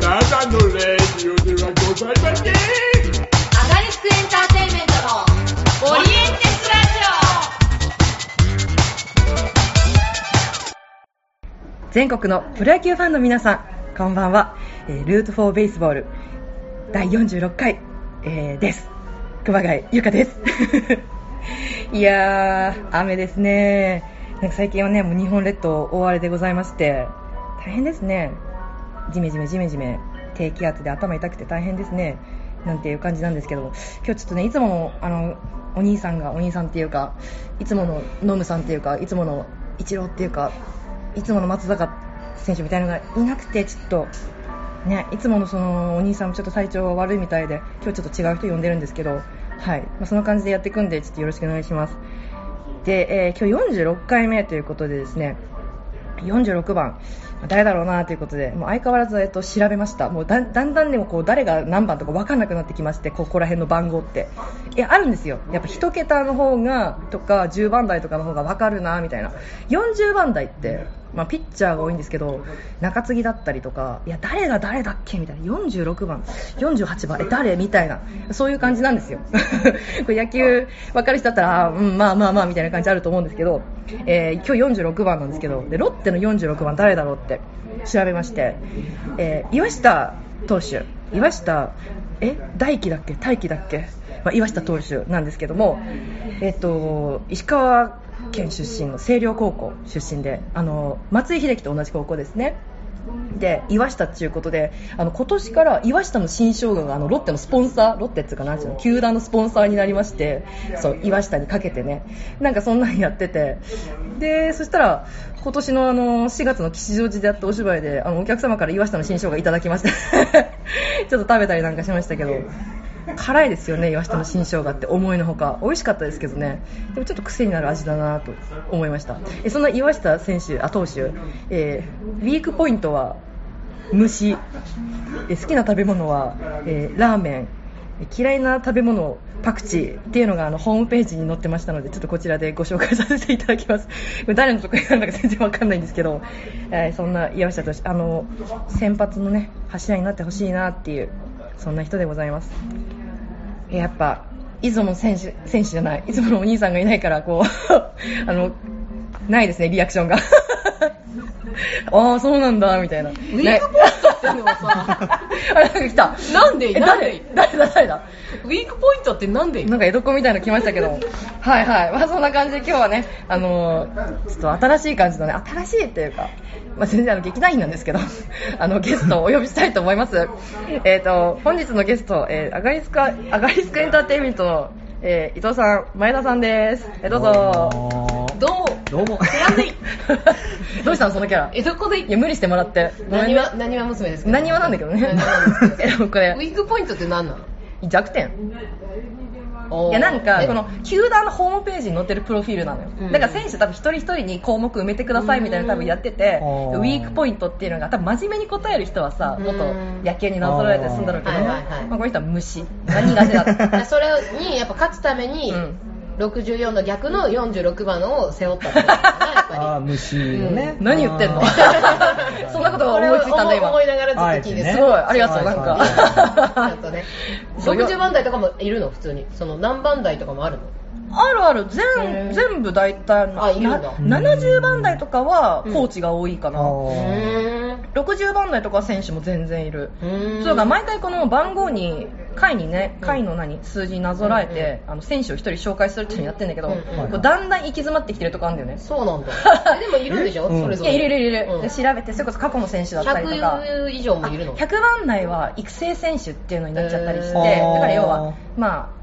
ただのレディオではございませんアガリスクエンターテインメントのオリエンテスラ全国のプロ野球ファンの皆さん、こんばんは。えールートフォーベースボール第46回、えーです。熊谷ゆかです。いやー、雨ですね。なんか最近はね、もう日本列島大荒れでございまして、大変ですね。ジメジメジメジメ、低気圧で頭痛くて大変ですね。なんていう感じなんですけど、今日ちょっとね、いつもの、あの、お兄さんが、お兄さんっていうか、いつものノムさんっていうか、いつものイチローっていうか、いつもの松坂選手みたいなのがいなくて、ちょっと、ね、いつものそのお兄さんもちょっと体調が悪いみたいで、今日ちょっと違う人呼んでるんですけど、はい。まあ、その感じでやっていくんで、ちょっとよろしくお願いします。で、えー今日46回目ということでですね、46番、誰だろうなということで、もう相変わらず、えっと、調べました。もうだんだんでもこう、誰が何番とか分かんなくなってきまして、ここら辺の番号って。いや、あるんですよ。やっぱ1桁の方が、とか、10番台とかの方が分かるなみたいな。40番台って、まあ、ピッチャーが多いんですけど、中継ぎだったりとか、いや、誰が誰だっけみたいな。46番、48番、え、誰みたいな。そういう感じなんですよ。これ野球分かる人だったら、あうん、まあまあまあ、みたいな感じあると思うんですけど、えー今日46番なんですけど、で、ロッテの46番誰だろうって調べまして、えー岩下投手、岩下、え、大輝だっけ？大輝だっけ？まあ、岩下投手なんですけども、えっと、石川県出身の星稜高校出身で、あの、松井秀喜と同じ高校ですね。で岩下っていうことであの今年から岩下の新生姜があのロッテのスポンサーロッテっていうかなんていうの球団のスポンサーになりましてそう岩下にかけてね。なんかそんなにやってて。でそしたら今年のあの4月の吉祥寺でやったお芝居であのお客様から岩下の新生姜いただきまして ちょっと食べたりなんかしましたけど。辛いですよね岩下の新生姜って思いのほか。美味しかったですけどね。でもちょっと癖になる味だなと思いました。えそんな岩下選手あ投手、えーウィークポイントは虫。え好きな食べ物は、えーラーメン。嫌いな食べ物パクチーっていうのがあのホームページに載ってましたのでちょっとこちらでご紹介させていただきます。誰の得意なのか全然わかんないんですけど、えーそんな岩下投手あの先発のね柱になってほしいなっていうそんな人でございます。やっぱいつもの選手選手じゃないいつものお兄さんがいないからこう あのないですねリアクションが。ああそうなんだみたいな。ウィークポイントってのはさ、あれなんか来た。なんでえなんで誰？誰だ誰だ？ウィークポイントってなんでなんか江戸っ子みたいなの来ましたけど。はいはい。まあそんな感じで今日はねあのーちょっと新しい感じのね新しいっていうかまあ、全然あの劇団員なんですけど あのゲストをお呼びしたいと思います。えっ、と本日のゲスト、えー、アガリスカアガリスクエンターテインメントの、えー伊藤さん前田さんです。えーどうぞ。どうも、どうも。どうしたのそのキャラ？え、どこで？いや無理してもらって。ごめんね。何は、何は娘ですか何はなんだけどね。何はなんですけど えでもこれウィークポイントって何なの？弱点いやなんかえ。この球団のホームページに載ってるプロフィールなのよ、うん。だから選手多分一人一人に項目埋めてくださいみたいなの多分やってて、うん。ウィークポイントっていうのが多分真面目に答える人はさうん。元野球になぞらえて済んだろうけど、まあ、この人は虫。が苦手だった それにやっぱ勝つために、うん64の逆の46番を背負ったってこと。だなやっぱりあー虫のね。何言ってんの？そんなことが思いついたんだ今。思いながらずっと聞いてあえてねすごい。ありがとうなんか。ちょっとね。そうよ60番台とかもいるの？普通に。その何番台とかもあるの？あるあるへ全ー。全部大体あいるんだ。な70番台とかはコーチが多いかな、うあー。ーん60番台とかは選手も全然いる。うー。んそうか毎回この番号に回にね回の何数字になぞらえて、あの選手を一人紹介するっていうのやってんだけど、うんうん。こうだんだん行き詰まってきてるとこあるんだよね。そうなんだ。えでもいるんでしょ、うん。それぞれ。いるいるいる。調べてそれこそ過去の選手だったりとか。100以上もいるの？100番台は育成選手っていうのになっちゃったりして、だから要はまあ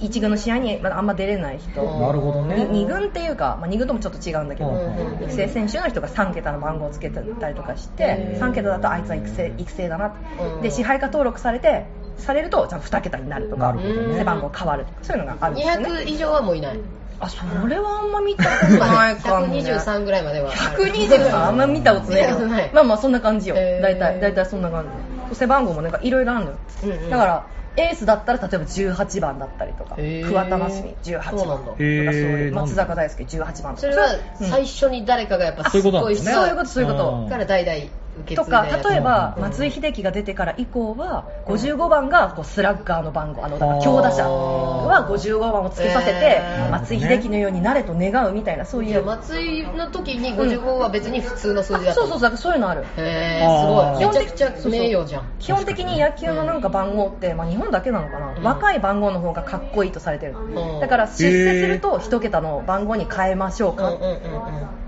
1軍の試合にまだあんま出れない人、うん。なるほどね。2軍っていうか、まあ、2軍ともちょっと違うんだけど、うん育成選手の人が3桁の番号をつけてたりとかしてへー3桁だとあいつは育成育成だな、うん。で支配下登録されてされるとちゃんと2桁になるとか背番号変わるとかそういうのがあるんですよね。200以上はもういない。あそれはあんま見たことない。かも、ね、123ぐらいまでは。123あんま見たことない。まあまあそんな感じよ。大体大体そんな感じ。背番号もなんかいろいろあるのよ、うんうん。だからエースだったら例えば18番だったりとかへー。桑田真澄18番とかそういうへー。松坂大輔18番とか。それはうん最初に誰かがやっぱすそういうことごいなんですねそういうことそういうこと。うん。から代々とか例えばうん松井秀喜が出てから以降は55番がこうスラッガーの番号あのだから強打者は55番をつけさせて松井秀喜のようになれと願うみたいなそういう。松井の時に55は別に普通の数字だった。そうそうそうそういうのある。へえすごい。めちゃくちゃ名誉じゃん。基本的に野球のなんか番号って、まあ、日本だけなのかな、うん。若い番号の方がかっこいいとされてる。うん。だから出世すると一桁の番号に変えましょうか、うんうんうんうん。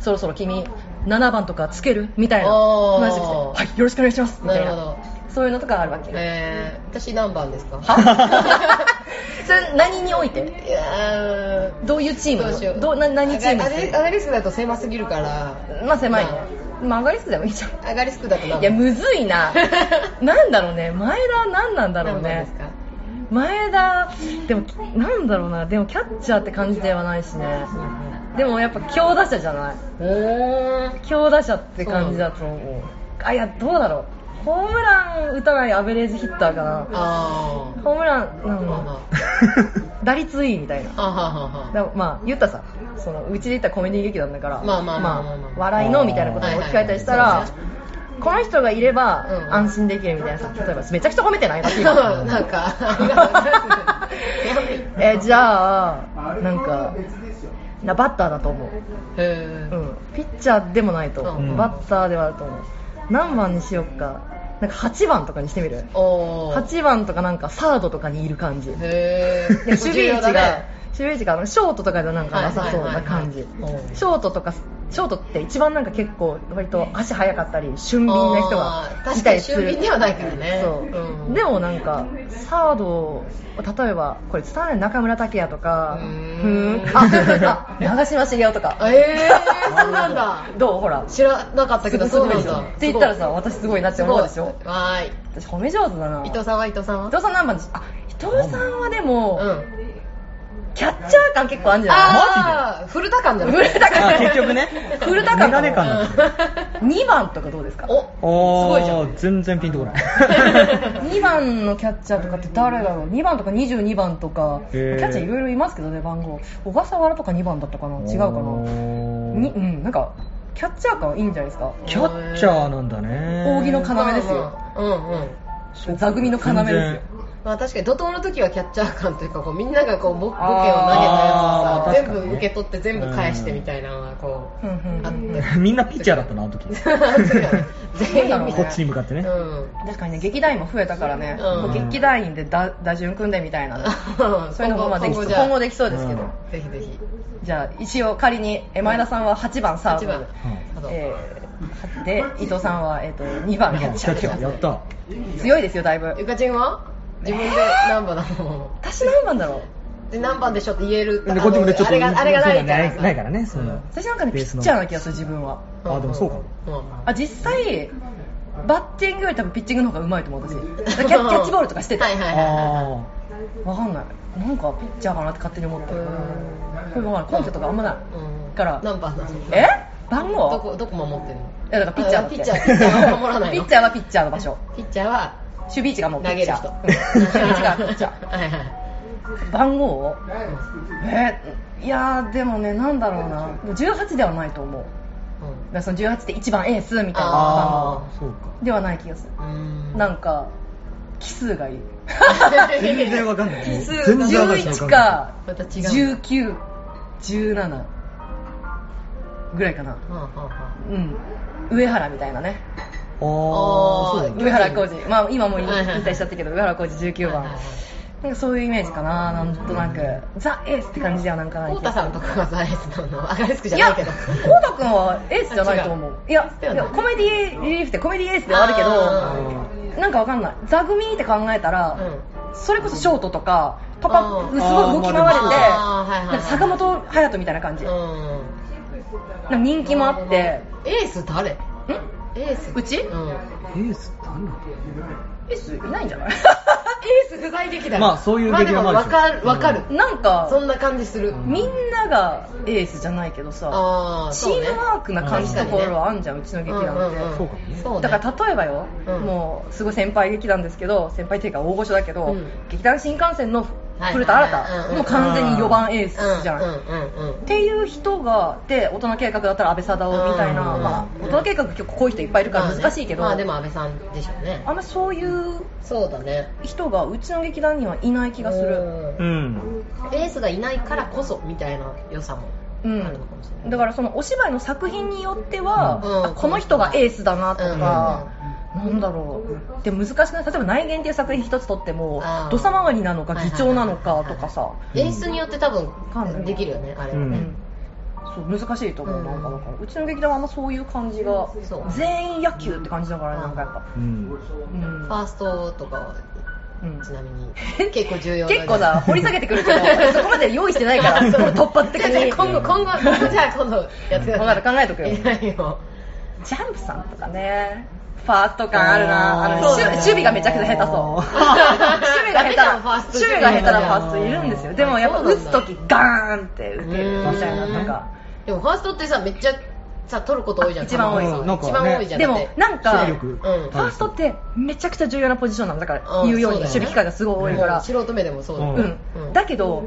そろそろ君7番とかつけるみたいな話してきてはいよろしくお願いしますみたいな。なるほど。そういうのとかあるわけえー、私何番ですか？それ何において？いやー。どういうチームどうしよう。どうな何チームアガリアガリスクだと狭すぎるから。まあ狭い。ね、まあ、上がりすくでもいいじゃん。アガリスクだと何いやむずいな。なんだろうね。前田何なんだろうね。前田でもなんだろうな。でもキャッチャーって感じではないしねでもやっぱ強打者じゃない？おー。強打者って感じだと思う。あいやどうだろう。ホームラン打たないアベレージヒッターかな。あー。ホームランなん 打率いいみたいな。まあ言ったらさそのうちで言ったらコメディ劇団だからまあまあ笑いのみたいなことを聞かれたりしたら、この人がいればうん安心できるみたいなさ例えばめちゃくちゃ褒めてない私今 なんか。えじゃあなんかなバッターだと思う、へー。うん、ピッチャーでもないと、うん。バッターではあると思う。何番にしよっか。なんか8番とかにしてみる。おー。8番とかなんかサードとかにいる感じ。でへー。守備位置が、守備位置があのショートとかではなんかなさそうな感じ。ショートとかショートって一番なんか結構割と足速かったり俊敏な人がいかにたりする。俊敏ではないからね。そう、うん。でもなんかサード例えばこれ伝わらない中村剛也とかうん。あ あ長嶋茂雄とか。えー、そうなんだ。どう？ほら。知らなかったけどすごいそうなんだ。って言ったらさ私すごいなって思うでしょ？すごい。私褒め上手だな。伊藤さんは伊藤さんは？伊藤さん何番でしあ伊藤さんはでも、うんキャッチャー感結構あるんじゃない？ああ古田感じゃない古田感。あ結局ね。古田感。メガネ感なんですね2番とかどうですか？おおすごいじゃん。ー全然ピンとこない。2番のキャッチャーとかって誰だろう？2番とか22番とか。キへー。ャッチャーいろいろいますけどね番号。小笠原とか2番だったかな？違うかな？にうんなんかキャッチャー感いいんじゃないですか？キャッチャーなんだね。扇の要ですよ。うんうん。座組の要ですよまあ確かに怒涛の時はキャッチャー感というかこうみんながこうボボケを投げたやつをさ全部受け取って全部返してみたいなのがこううんうんあって。みんなピッチャーだったなあの時。全員みたいな。こっちに向かってね。うん。確かにね劇団員も増えたからね、うん。もう劇団員で打打順組んでみたいな。そういうのもまあできそう。じゃあ。今後できそうですけど、うん。ぜひぜひ。じゃあ一応仮にえ前田さんは8番サー8ド番。うん。えーで伊藤さんは、えー、と2番キャッチャーキャッチャーやった。強いですよだいぶ。ゆかちんは？自分で何番なの 私何番だろう？で何番でしょって言えるでこっちもねちょっとあれがあれがないから。ないないからねその私なんかねピッチャーな気がする自分は。あでもそうかも。うんあ実際バッティングより多分ピッチングの方がうまいと思う私。キャキャッチボールとかしてた、はいはいはいあわかんない。なんかピッチャーかなって勝手に思ってる。これわかんない。根拠とかあんまない。うん。から。何番なのえ？番号？どこどこ守ってんの？いやだからピッチャーだってあピッチャーピッチャーは守らないの？ピッチャーはピッチャーの場所。ピッチャーは守備位置がもうピ投げるッチャー。人うん。守備位置がピッチャー。はいはい。番号えーいやーでもねなんだろうな。18ではないと思う。だからその18って1番エースみたいな番あー。そうか号ではない気がする。うん。なんか奇数がいい 全然わかんない。奇数が。全然わかんない。11かまた違う1917ぐらいかな。はあはあはうん。上原みたいなねああね上原浩二。まあ今もう引退しちゃったけど上原浩二19番。なんかそういうイメージかななんとなく。ザ・エースって感じではなんか。ない太田さんとかがザエースなの。アガリスクじゃないけど太田君はエースじゃないと思う。いやコメディリリーフってコメディエースではあるけあどなんかわかんない。座組って考えたら、それこそショートとかパパうんすごい動き回れて坂本勇人みたいな感じ、人気もあって。エース誰？ん？エース？うち？うん。エースってなんだエースいないんじゃない？エース不在劇団。まあそういう劇団もあるまあでもわかるわかる。なんかそんな感じする。みんながエースじゃないけどさチームワークな感じのところはあんじゃんうちの劇団って、うんうんうんそうだから例えばよ、うん。もうすごい先輩劇団ですけど先輩っていうか大御所だけど、うん。劇団新幹線のはい古田新太もう完全に4番エースじゃん、うんうんうんうん。っていう人がで大人計画だったら安倍貞夫みたいな、うんまあ、大人計画結構こういう人いっぱいいるから難しいけど、まあでも安倍さんでしょうね。あんまそういうそうだね。人がうちの劇団にはいない気がする、うん。うん。エースがいないからこそみたいな良さもうんあるのかもしれない。だからそのお芝居の作品によっては、この人がエースだなとか、なんだろう。で難しくない例えば内言っていう作品一つとっても土佐回りなのかはい議長なのかとかさ、エースによって多分できるよねあれはね。うん。そう難しいと思う、うんなんかだからうちの劇団はあんまそういう感じが全員野球って感じだからねなんかやっぱ、うん。うん。ファーストとかはうん。ちなみに結構重要な結構さ掘り下げてくるけど そこまで用意してないからその突発的に今後今後じゃあ今度やってください。考えとくよ。いないよ。ジャンプさんとかねファースト感あるな。あの守守備がめちゃくちゃ下手そう。あ守備が下手守備が下手なファーストいるんですよ。でもやっぱ打つ時ガーンって打てるみたいなうん。なんか。でもファーストってさめっちゃさ取ること多いじゃん。一番多い。多分なんかね一番多いじゃん。でもなんかうん。ファーストってめちゃくちゃ重要なポジションなんだからうん言うように守備機会がすごい多いから。うん。素人目でもそうだようんうん。だけど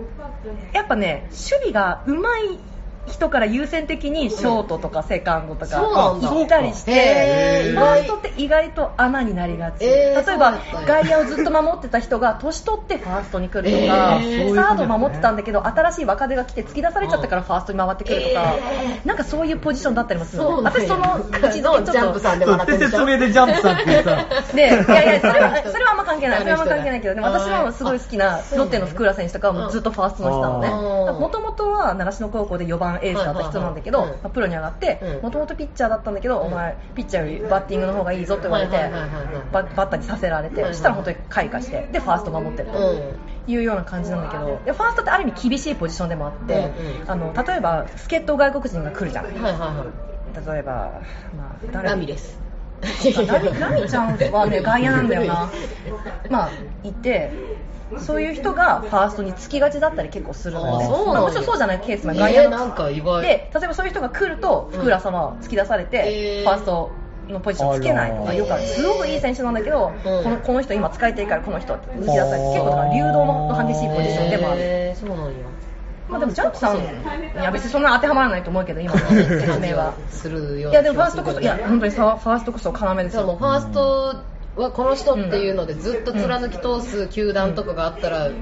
やっぱね守備が上手い人から優先的にショートとかセカンドとか行ったりしてファーストって意外と穴になりがち、えー例えば外野をずっと守ってた人が年取ってファーストに来るとか、えーサード守ってたんだけど新しい若手が来て突き出されちゃったからファーストに回ってくるとか、えなんかそういうポジションだったりもするそうなんや私その位置づけちょっとジャンプさんでってるでしょ？説明でジャンプさんってさ。で、いやいや、それは、それはあんま関係ない。それはあんま関係ないけど、でも私はすごい好きなロッテの福浦選手とかはもうずっとファーストの人なのね。うんもともとは習志野高校で4番エースだった人なんだけど、プロに上がってうん、もともとピッチャーだったんだけど、お前、ピッチャーよりバッティングの方がいいぞって言われて、ババッターにさせられて、そしたら本当に開花して、で、ファースト守ってると。うん。いうような感じなんだけどでファーストってある意味厳しいポジションでもあって、あの例えば助っ人外国人が来るじゃん、はいはいはい。例えば、まあ、誰？ラミレスラミちゃんはね外野なんだよな。まあいてそういう人がファーストにつきがちだったり結構するので、まあ、もちろんそうじゃないケースもえ外野の、で例えばそういう人が来ると福浦様は突き出されて、えー。ファーストのポジションつけないとかよくあるえーすごくいい選手なんだけど、うん。このこの人今使いたいからこの人って抜き出されて結構だから流動の激しいポジションでもある、えーそうなんや。まあ、でもジャンプさんいや別にそんな当てはまらないと思うけど今の説明は。するよういやでもファーストこそいや本当にさファーストこそ要ですよファーストはこの人っていうのでずっと貫き通す球団とかがあったらも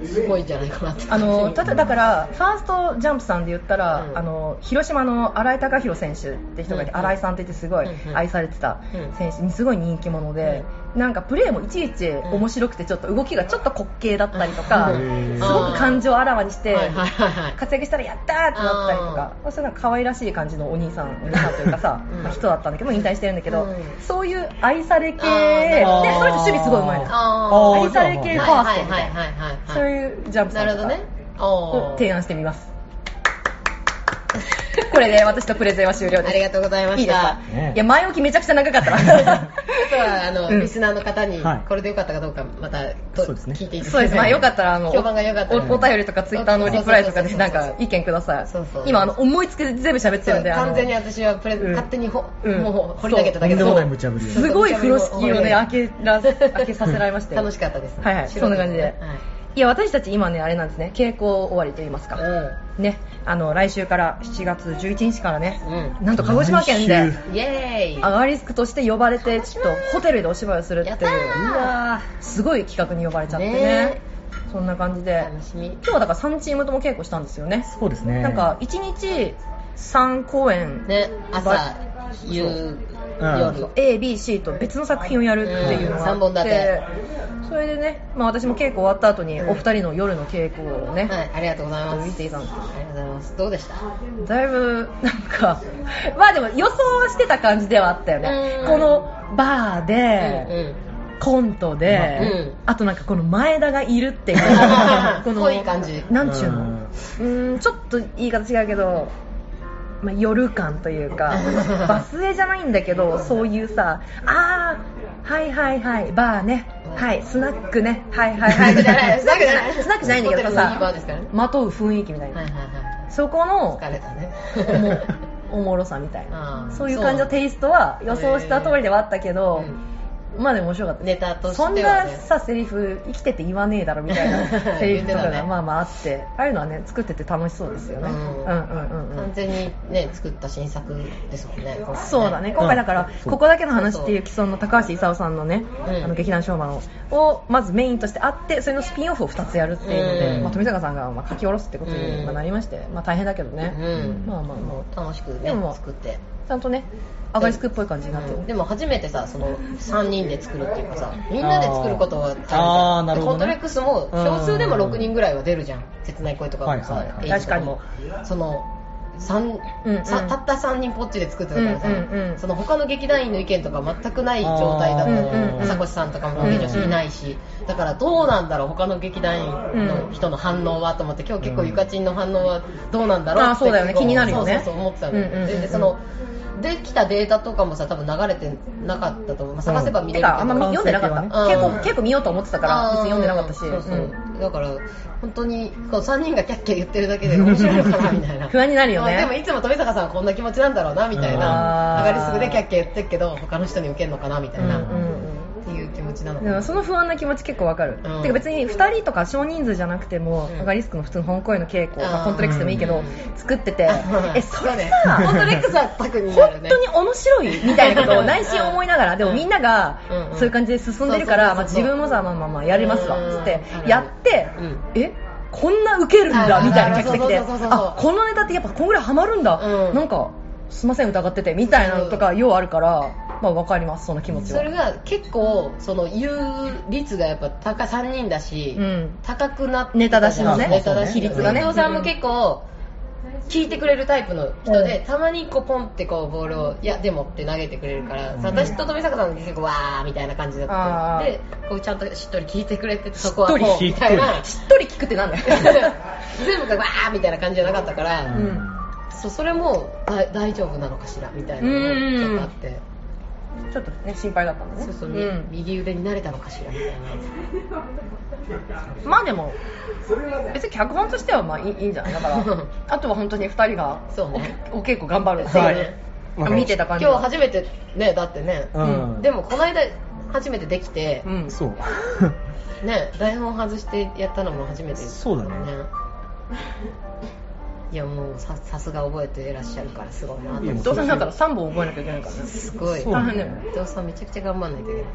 うすごいんじゃないかなって。あのただだからファーストジャンプさんで言ったら、うん。あの広島の新井貴弘選手って人がいて、うん新井さんって言ってすごいうん愛されてたうん選手にすごい人気者で、なんかプレーもいちいち面白くてちょっと動きがちょっと滑稽だったりとか、うん。すごく感情をあらわにして、活躍したらやったーってなったりとか、まあ、それなんか可愛らしい感じのお兄さんお兄さんというかさ、人だったんだけど引退してるんだけど、うん。そういう愛され系でその人守備すごいうまいの愛され系ファーストみたいなはいはいはいはいはい。そういうジャンプさとかなんるほどね。おを提案してみますこれで私とプレゼンは終了です。ありがとうございました。いや前置きめちゃくちゃ長かった。なあとはあの、うん。リスナーの方にはい。これでよかったかどうかまたとそうですね。聞いていただきたいそうですまあよかったらあの評判が良かったら。おお便りとかツイッターのリプライとかでなんか意見ください。そうそう今あの思いつきで全部喋ってるんで完全に私はプレ、うん勝手にほ、うん。もう掘り投げただけで。もない無茶ぶりをすごい風呂敷をね開けら開けさせられましたよ。楽しかったです、はいはい。そんな感じで、はいい、や私たち今ねあれなんですね。稽古終わりと言いますか、ね。あの来週から7月11日からね、うなんと鹿児島県でイエーイ。アガリスクとして呼ばれてちょっとホテルでお芝居をするっていう。うわー。すごい企画に呼ばれちゃってね。ねそんな感じで。楽しみ。今日はだから3チームとも稽古したんですよね。そうですね。なんか1日3公演ね朝ば夕うん。夜 ABC と別の作品をやるっていうのがあって、うん。三本立て。それでね、まあ、私も稽古終わった後にうん。お二人の夜の稽古をね、はいありがとうございます。見ていたんですありがとうございます。どうでした？だいぶなんか まあでも予想はしてた感じではあったよね。うん。このバーで、うん。コントで、うん。あとなんかこの前田がいるっていう この濃い感じ。なんちゅうの？うん。うーんちょっと言い方違うけど、まあ、夜感というか バスへじゃないんだけどそういうさあーはいはいはいバーねはいスナックねはいはいはい スナックじゃないスナックじゃないスナックじゃないんだけどさねまとう雰囲気みたいな、はいはいはい。そこの疲れたね。おもろさみたいな。そういう感じのテイストは予想した通りではあったけど、うんまで面白かった。ネタとしてそんはねなさセリフ生きてて言わねえだろみたいな セリフとかがまあまああってああいうのはね作ってて楽しそうですよね、うんうんうんうんうん。完全にね作った新作ですもんねそうだね。今回だから、そうここだけの話っていう既存の高橋勲さんのね、うん。あの劇団ショーマンををまずメインとしてあってそれのスピンオフを2つやるっていうので、うん。まあ、富坂さんがまあ書き下ろすってことになりまして、まあ、大変だけどね、うん。まあまあまあ。楽しくね作ってちゃんとねアガリスクっぽい感じになってる、でも初めてさその3人で作るっていうかさみんなで作ることはあーなるほどね。コントレックスも少数でも6人ぐらいは出るじゃん。切ない恋とかもさ、はいはいはい。エイジとかも。その三うんうん。さたった3人ぽっちで作ってたからさ、うんうんうん。その他の劇団員の意見とか全くない状態だったあーうんうんうん朝越さんとかもロケ女子いないし、だからどうなんだろう他の劇団員の人の反応はと思って今日結構ゆかちんの反応はどうなんだろうってあーそうだよね。気になるよね。そうそうそう思ってたの、うんうんうんでそのできたデータとかもさ多分流れてなかったと思う、まあ、探せば見れるけど、てかあんま読んでなかった、ね。結構うん。結構見ようと思ってたから別に読んでなかったし、そうそう、うん。だから本当にこう3人がキャッキャ言ってるだけで面白いのかなみたいな。不安になるよね。まあでもいつも富坂さんはこんな気持ちなんだろうなみたいな。上がりすぐでキャッキャ言ってるけど他の人に受けるのかなみたいな、うん気持ちなの。かなその不安な気持ち結構わかる、うん。てか別に2人とか少人数じゃなくても、うん。アガリスクの普通の本公演の稽古、まあコントレックスでもいいけど、うん。作ってて、えそれねさコントレックスはタクにね本当に面白いみたいなことを内心思いながら、でもみんながそういう感じで進んでるから、自分もさ、まあまあまあやれますわ。うん。つってうん。やって、うん。えこんなウケるんだあみたいな客席で、あこのネタってやっぱこんぐらいハマるんだ、うん。なんかすいません疑っててみたいなのとかようあるから、まあわかりますその気持ちは。それが結構その言う率がやっぱ高い3人だし、うん。高くなってネタ出しのね。ネタ出し比率がね。伊藤さん。も結構聞いてくれるタイプの人で、たまにこうポンってこうボールをいやでもって投げてくれるから、さ私と富坂さん結構わーみたいな感じだったでこうちゃんとしっとり聞いてくれててそこはこうしっとりみたいな。しっとり聞くってなんだよ。全部がわーみたいな感じじゃなかったから、うん。そうそれもだ大丈夫なのかしらみたいなのもちょっとあって。ちょっとね心配だったんだね。そうそう、ん。右腕になれたのかしらみたいな。まあでも別に脚本としてはまあいいいいんじゃない？だから あとは本当に2人がそうね。おお稽古頑張るっていう、はいあ見てた感じ。今日初めてねだってね、うん。でもこの間初めてできて、うん。そう。ね台本外してやったのも初めてそうだね いやもうささすが覚えてらっしゃるからすごいなといや思って。伊藤さんだったら3本覚えなきゃいけないからね。すごい。大変だよ。伊藤さんめちゃくちゃ頑張んないといけない。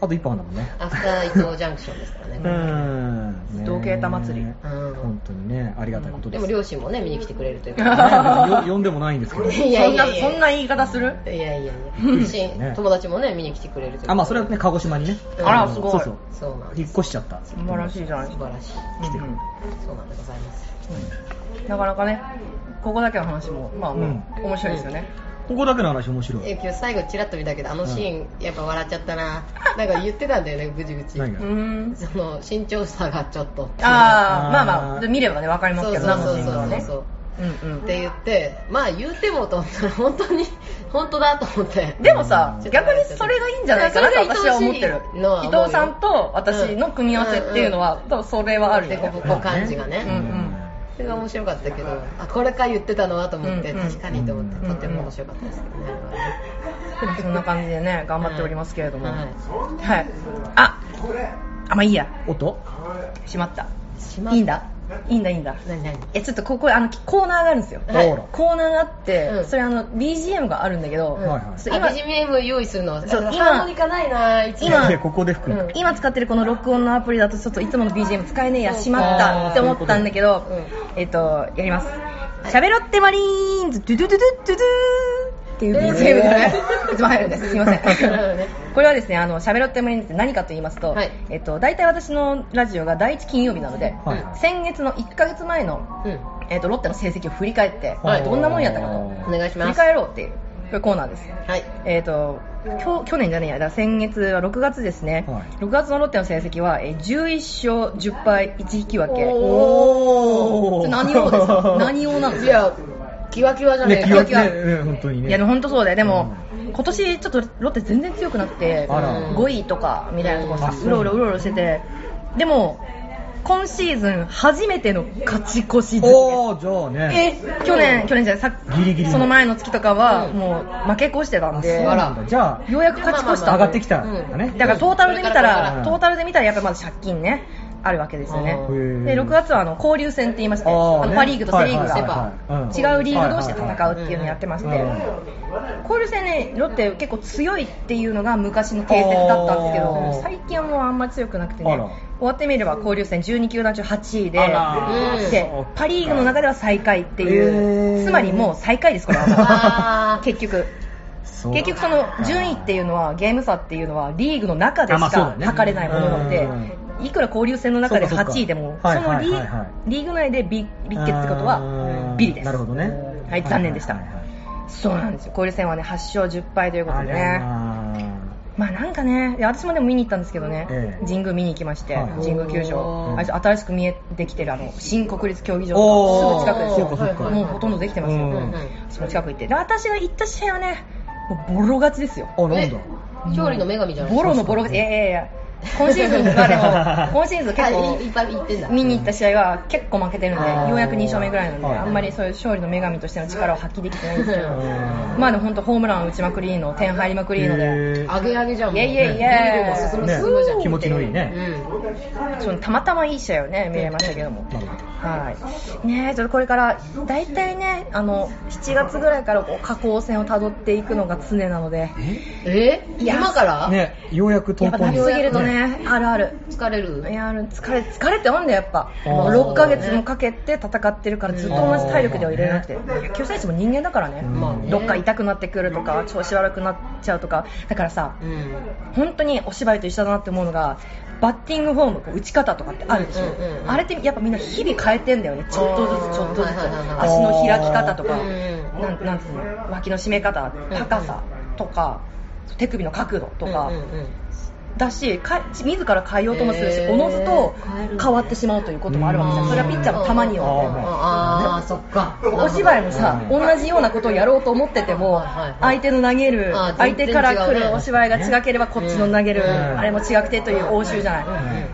あと一本だもんね。アフター伊藤ジャンクションですからね、うん。ね同系た祭り。うん。本当にねありがたいことでですも両親もね見に来てくれるというねか呼んでもないんですけど。いやいやいや。そんなそんな言い方する？いやいやいや。友達もね見に来てくれるというか。あまあそれはね鹿児島にね。あらすごい。そうそう。そうなんです。引っ越しちゃった。素晴らしいじゃない素晴らしい。来てる。そうなんでございますなかなかねここだけの話もまあ面白いですよね、ここだけの話面白い。え今日最後チラッと見たけどあのシーンやっぱ笑っちゃったな。なんか言ってたんだよねぐちぐちその身長差がちょっと。ああまあまあ見ればね分かりますけどそうそうそうそう。うんうん。って言ってまあ言うてもと思ったら本当に 本当だと思って。でもさ逆にそれがいいんじゃないかなと私は思ってる。伊藤さんと私の組み合わせっていうのは、多分それはあるよね。でここ感じがね、うんうんそれが面白かったけどあこれか言ってたのはと思って、うんうん。確かにと思って、うん。とても面白かったですけどね、でもそんな感じでね頑張っておりますけれども。ははいい、ああまあいいや。音？しまった。しまった。いいんだ？いいんだいいんだ。何何？えちょっとここあのコーナーがあるんですよ。はい。コーナーがあって、うん。それあの BGM があるんだけど、うん。はいはい。今 BGM 用意するの？そう今あのハーモニカないないつも。今ここで吹くの。うん。今使ってるこの録音のアプリだとちょっといつもの BGM 使えねえやしまったって思ったんだけど、うんえっとやります「しゃべろってマリーンズ。ドゥドゥドゥドゥドゥドゥ」っていう BGM がねいつも入るんです。すいません。これはですねあのしゃべろってマリーンズって何かと言いますと、はい。えっと大体私のラジオが第一金曜日なので、はい。先月の1ヶ月前のうん。えっとロッテの成績を振り返って、はい。どんなもんやったかとお願いします。振り返ろうっていうこれコーナーです。はい。えー、と去去年じゃねえや。だ先月は6月ですね、はい。6月のロッテの成績は、えー11勝10敗1引き分け。おそれ何用ですか？何用なんですか？いやキワキワじゃねねえか気がねね本当にね。いや本当そうだよ。でも、今年ちょっとロッテ全然強くなくてあら。5位とかみたいなところあう。ろうろうろうろしてて。でも今シーズン初めての勝ち越し月おー、じゃあね。え去年、去年じゃない、さギリギリ。その前の月とかは、うん。もう負け越してたんあ、で、そうなんだ。じゃあ、ようやく勝ち越した。上がってきたんだね。だからトータルで見たらトータルで見たらやっぱりまず借金ね、あるわけですよね。で、6月はあの交流戦って言いまして、あのね。パ・リーグとセ・リーグが違うリーグ同士で戦うっていうのをやってまして。うん、交流戦ね、ロッテ結構強いっていうのが昔の定説だったんですけあど、ー最近はもうあんまり強くなくてね終わってみれば交流戦12球団中8位で、で、パ・リーグの中では最下位っていへう、ー。つまりもう最下位です、これは結局。結局その順位っていうのはゲーム差っていうのはリーグの中でしか測れないものなのでうんいくら交流戦の中でそうかそうか。8位でもはいそのリはいはい。はいリーグ内でビビッケってことはうんビリです。なるほどね。はい残念でしたはいはい。はいそうなんですよ。交流戦はね8勝10敗ということであねらまあなんかね私もでも見に行ったんですけどね。ええ。神宮見に行きましてはい。神宮球場。あれ新しく見えてきてるあの新国立競技場おー。すぐ近くですよ。もうほとんどできてますよ。その近く行って。で私が行った試合はねもうボロ勝ちですよ。あ、なんだ。え勝利の女神じゃないボロのボロがいやいやいや今シーズンはでも 今シーズン結構いっぱい言ってんだ。見に行った試合は結構負けてるんでようやく2勝目ぐらいなんではい。あんまりそういう勝利の女神としての力を発揮できてないんですけどうん。まあでも本当ホームラン打ちまくりの点入りまくりので上げ上げじゃんもうイエイイエイイエイビールも進むね進むじゃん。気持ちのいいね。たまたまいい試合をね見れましたけども。はい。ねえちょっとこれから大体ねあの7月ぐらいからこう下降線をたどっていくのが常なので。え？今から？ね、ようやくやっぱなりすぎるとねあるある。疲れる？いや疲れ疲れってあんだよやっぱ。あー。6ヶ月もかけて戦ってるからずっと同じ体力ではいられなくて。野球選手も人間だからね。どっか痛くなってくるとか調子悪くなっちゃうとか。だからさうん。本当にお芝居と一緒だなって思うのがバッティングフォームこう打ち方とかってあるでしょ、あれってやっぱみんな日々変えてんだよね。ちょっとずつちょっとずつ。足の開き方とかうんなんなんつうの？脇の締め方高さとか手首の角度とか、だしか自ら変えようともするし、おのずと変わってしまうということもあるわけじゃん。それはピッチャーの球によってああそっか。お芝居もさ、同じようなことをやろうと思ってても、相手の投げる相手から来るお芝居が違ければこっちの投げる、うん。あれも違くてという応酬じゃない、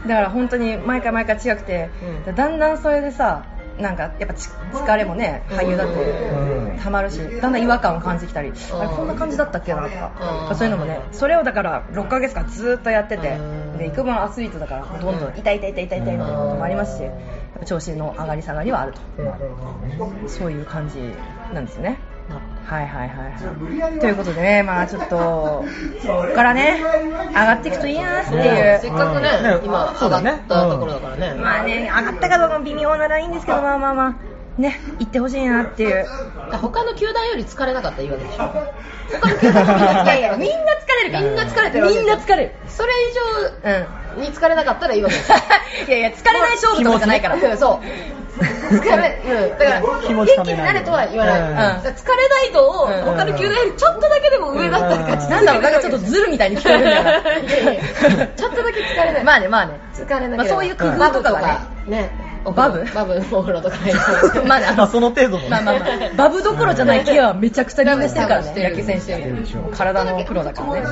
うん。だから本当に毎回毎回違くて、うん。だんだんそれでさ、なんかやっぱち疲れもね、俳優だってうん。たまるし、だんだん違和感を感じてきたり、あれこんな感じだったっけなとか、そういうのもね、それをだから6ヶ月間ずっとやっててうん、で幾分アスリートだからどんどん痛い痛い痛い痛い痛いみたいなこともありますし、調子の上がり下がりはあると。そういう感じなんですね。はいはいはいはい。ということでね、まあちょっと、ここからね、上がっていくといいなっていう。せっかくねね今上がそうだねったところだからねまあね、上がったかどうかも微妙なラインですけど、まあまあまあ、ね、行ってほしいなっていう。他の球団より疲れなかったらいいわけでしょ他の球団もみんな疲れいやいや、みんな疲れるから。みんな疲れてるみんな疲れる。それうん。に疲れなかったらいいわけ。ですよいやいや、疲れない勝負とかじゃないから。うんそう。疲れ、うん、だから元気にめなれとは言わない、うん。疲れないとうん他の球団よりちょっとだけでも上だったり勝ちなんだろう、なんかちょっとズルみたいに聞こえるんだよな。いやいやちょっとだけ疲れない。まあね、まあね。疲れなければ。まあそういう工夫とかがね。ねバブ？バブお風呂とか入ってまあね、あまあの、その程度のね。まあまあまあ、バブどころじゃないケアはめちゃくちゃみんなしてるからね、野球選手体のプロだからね。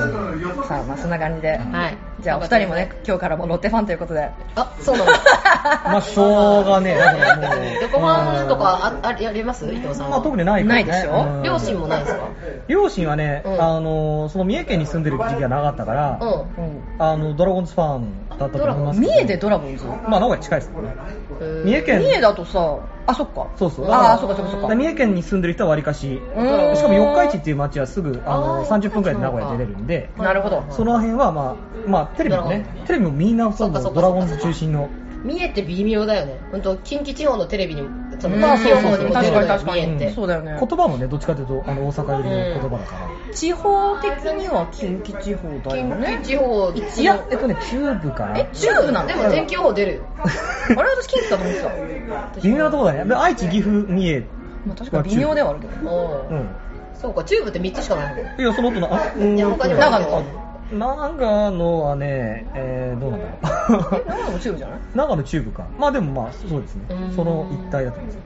さあ、まあそんな感じで。はい。じゃあお二人もね、今日からもロッテファンということで。あそうなの まあ、しょうがねえ。だからもう。横浜とかああやります？伊藤さんは。まあ、特にないからね。ないでしょ？うん。両親もないですか？両親はね、うん。あの、その三重県に住んでる時期がなかったから、うん。うん。あの、ドラゴンズファンだったと思います。三重でドラゴンズ？まあ、名古屋近いですからね。三重県。三重だとさ、あ、そっか。そうそう。ああ、そっかそっかそっか。で三重県に住んでる人はわりかし、うんしかも四日市っていう町はすぐあのあー30分くらいで名古屋出れるんで、なるほど。その辺はまあ、まあ、テレビもね、テレビもみんなほとんどそっかそっかドラゴンズ中心の、三重って微妙だよね本当近畿地方のテレビにそのうんまあ地方にも出るかに確かに。三重ってそうだよね。言葉もね、どっちかというとあの大阪寄りの言葉だから。地方的には近畿地方だよ近ね畿。地方いやえっとね、中部かな。え、中部なんだでも天気予報出るよ あれ私近畿だと思ってた。微妙なところだね。で愛知、岐阜、三重。まあ確かに微妙ではあるけど。うん。そうか中部って3つしかないのいや、その後の、あ、うんいや他にも長野ある長野はね、えー、どうなんだろう。え長野もチューブじゃない？長野中部か。まあでもまあ、そうですねうん。その一帯だと思います。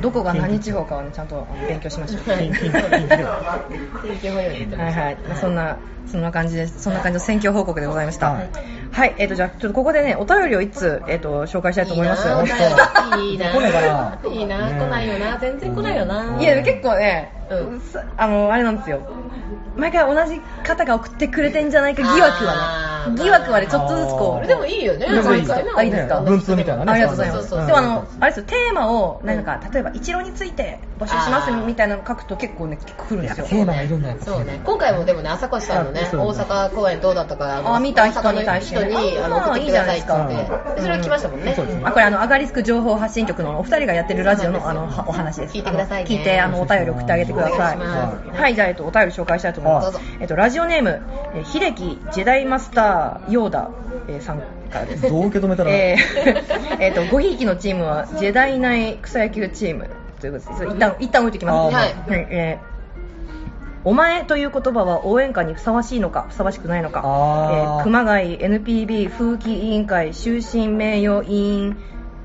どこが何地方かはねちゃんと勉強しましょう近近近近ではいはい、そんな、そんな感じです。そんな感じの選挙報告でございました。ははいい、えっ、と、じゃあ、ちょっとここでね、お便りを一通、えっ、と、紹介したいと思います。いいな、いいな、来ないいな、ね来ないよな、全然来ないよな。いや、結構ね、うんさあの、あれなんですよ。毎回同じ方が送ってくれてんじゃないか疑惑はね、疑惑はね、ちょっとずつこう、でもいいよね、でもいい。毎回ねあいいですか文通みたいなね。ありがとうございます。でもあの、あれですよ、テーマを、なんか、例えば、一郎について募集しますみたいなの書くと結構ね、結構来るんですよ。テーマがいるんだよ。そうね、今回もでもね、朝越さんのね、大阪公演どうだったか、あ見た人大阪の見た人人にあの送ってくださいって言っていいじゃないですかでそれが来ましたもんね。そうですねあこれあのアガリスク情報発信局のお二人がやってるラジオのあのはお話です。聞いてください聞いてあのお便り送ってあげてください。お願いしますはいじゃあえっとお便り紹介したいと思います。えっとラジオネームえー秀樹ジェダイマスターヨーダ、えーさんからです。どう受け止めたら、えっと5ひいきのチームはジェダイ内草野球チームということです。一旦一旦置いてきます。あーはいえーお前という言葉は応援歌にふさわしいのかふさわしくないのか、えー熊谷 NPB 風紀委員会終身名誉委員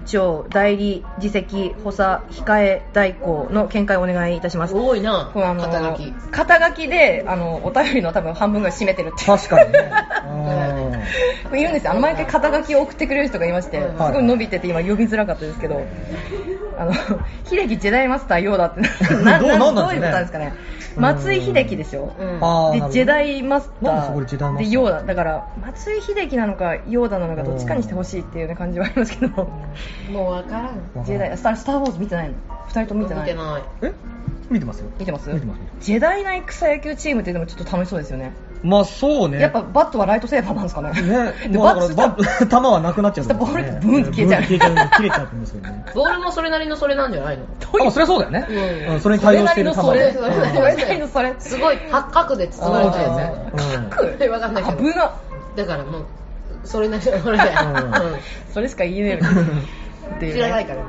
長代理次席補佐控え代行の見解をお願いいたします。多いな、これあの肩書き。肩書きであのお便りの多分半分ぐらい占めてるっていう。確かにね。いるんですよ。あの毎回肩書きを送ってくれる人がいまして、うんすごい伸びてて今呼びづらかったですけど、あの秀樹ジェダイマスターヨーダってな どうななんなんですかね。どういうことなんですかね。うん松井秀喜でしょ、うん。でジェダイマスタなんでそこでジェダイマスターーでヨーダだから松井秀喜なのかヨーダなのかどっちかにしてほしいっていう、ね、感じはありますけどもうわからん。ジェダイ。スタースター・ウォーズ見てないの？二人とも見てない？見てない。え？見てますよ。見てます？見てます。ジェダイナイ草野球チームってでもちょっと楽しそうですよね。まあそうね。やっぱバットはライトセーバーなんですかね。ね、バットからバッ 球はなくなっちゃうんですよね。ボールってブーンって消えちゃう。切れちゃうんですけどね。ボールもそれなりのそれなんじゃないの？あ、まあそれはそうだよね。うん。うんそれに対応してる球それなりのそれ。それそれなりのそれ。すごい、は角で包まれてるやつやうんくわかんないけど。危なだからもう、それなりのそれだよ。それしか言えねえの っていうね知らないから。い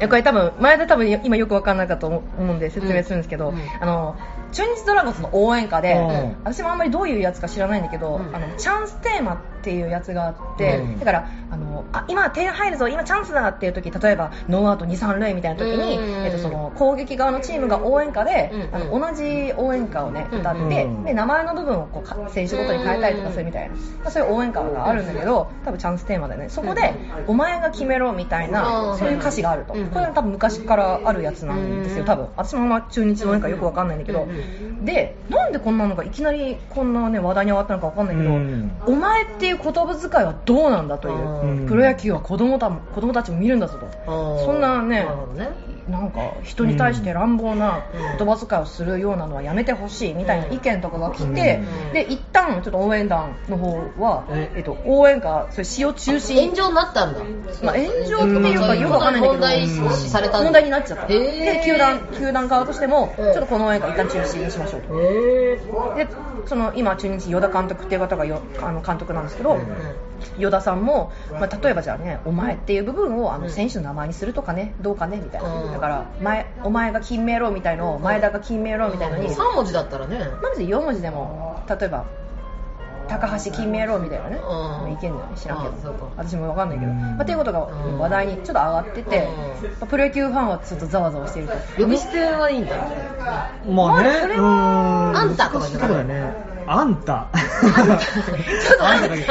やこれ多分前で多分今よく分かんなかったと思うんで説明するんですけど、うんうんあの中日ドラゴンズの応援歌で、うん。私もあんまりどういうやつか知らないんだけど、うん。あのチャンステーマっていうやつがあって、うん。だからあのあ今点入るぞ今チャンスだっていう時例えばノーアウト2、3塁みたいな時に、うん。えっと、その攻撃側のチームが応援歌で、うん。あの同じ応援歌をね歌って、うん。で名前の部分をこうか選手ごとに変えたりとかするみたいな、まあ、そういう応援歌があるんだけど多分チャンステーマでね。そこで、お前が決めろみたいな、うん。そういう歌詞があると、うん。これは多分昔からあるやつなんですよ多分。私もあんま中日の応援歌よくわかんないんだけど、うんでなんでこんなのがいきなりこんなね話題に上がったのかわかんないけど、うん。お前っていう言葉遣いはどうなんだという、うん。プロ野球は子供た子供たちも見るんだぞと、そんなね。なんか人に対して乱暴な言葉遣いをするようなのはやめてほしいみたいな意見とかが来て、うん。で一旦ちょっと応援団の方は、えっと、応援歌それ使用中止炎上になったんだ。まあ、炎上っていうかよくわかんないんだけど問題視された問題になっちゃったで球団球団側としても、うん。ちょっとこの応援歌一旦中止にしましょうと。へでその今中日与田監督っていう方がよあの監督なんですけど、与田さんも、まあ、例えばじゃあね「お前」っていう部分をあの選手の名前にするとかねどうかねみたいな、うん。だから前「お前が金明郎」みたいのを前田が金明郎みたいのに、3文字だったらね。まず4文字でも例えば高橋金明郎みたいなね、うん。いけんじゃない知らんけど私も分かんないけど、うん。まあ、っていうことがうん。話題にちょっと上がってて、うん。まあプロ野球ファンはちょっとざわざわしていると。呼び捨てはいいんだ。まあね、それうーん。あんたとかじゃないね。あんた。ちょっとあんたが同じ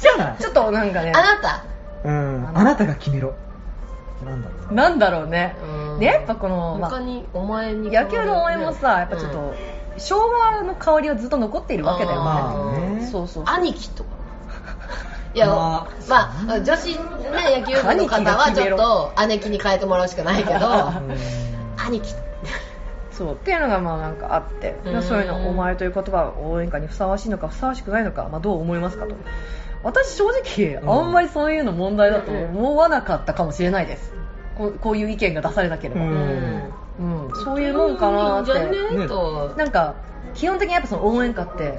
じゃない？ちょっとなんかねあなた。うん。あなたが決めろ。なんだろうな。なんだろうねうんでやっぱこの、まあ他に、お前に。野球の応援もさやっぱちょっと、昭和の香りはずっと残っているわけだよね、まあねそうそうそう兄貴とか。いや、ままああ、女子ね、野球部の方はちょっと姉貴に変えてもらうしかないけど、兄貴。そうっていうのがまあなんかあって、うん。そういうの「お前」という言葉は応援歌にふさわしいのかふさわしくないのか、まあ、どう思いますかと。私正直うん。あんまりそういうの問題だと思わなかったかもしれないです。こうこういう意見が出されなければ、ううん。んそういうもんかなって。なんか基本的にやっぱその応援歌って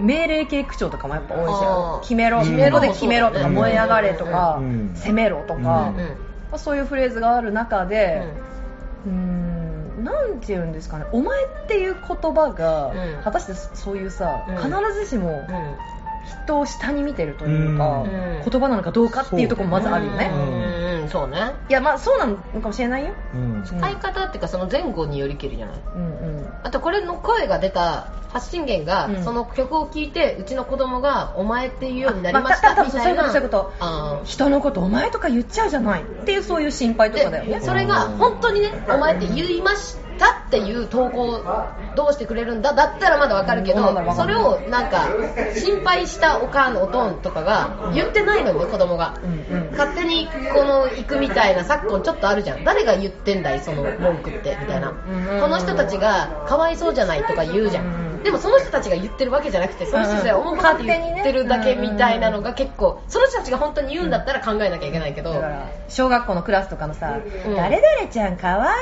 うん。命令系口調とかもやっぱ多いしあー。決めろ、うん。ここで決めろとか、うん。燃え上がれとか、うん。攻めろとか、そういうフレーズがある中で、うーんなんて言うんですかねお前っていう言葉が、うん。果たしてそういうさ、うん。必ずしもうん人を下に見てるというか、うん。言葉なのかどうかっていうところもまずあるよね、うん。うん。そうね。いやまあそうなのかもしれないよ、うん。使い方っていうかその前後によりけりじゃない。うんうん。あとこれの声が出た発信源が、うん。その曲を聴いてうちの子供が「お前」っていうようになりましあまあたたみたいな、そういうこと人のことお前とか言っちゃうじゃないっていうそういう心配とかだよね。でそれが本当にね「お前」って言いましたっていう投稿どうしてくれるんだだったらまだわかるけどそれをなんか心配したお母のおとんとかが言ってないのよね子供が。勝手にこの行くみたいな昨今ちょっとあるじゃん。誰が言ってんだいその文句ってみたいな。うんこの人たちがかわいそうじゃないとか言うじゃうんんでもその人たちが言ってるわけじゃなくてその人たちが思うことって言ってるだけみたいなのが結構その人たちが本当に言うんだったら考えなきゃいけないけどだから小学校のクラスとかのさ、うん。誰々ちゃんかわい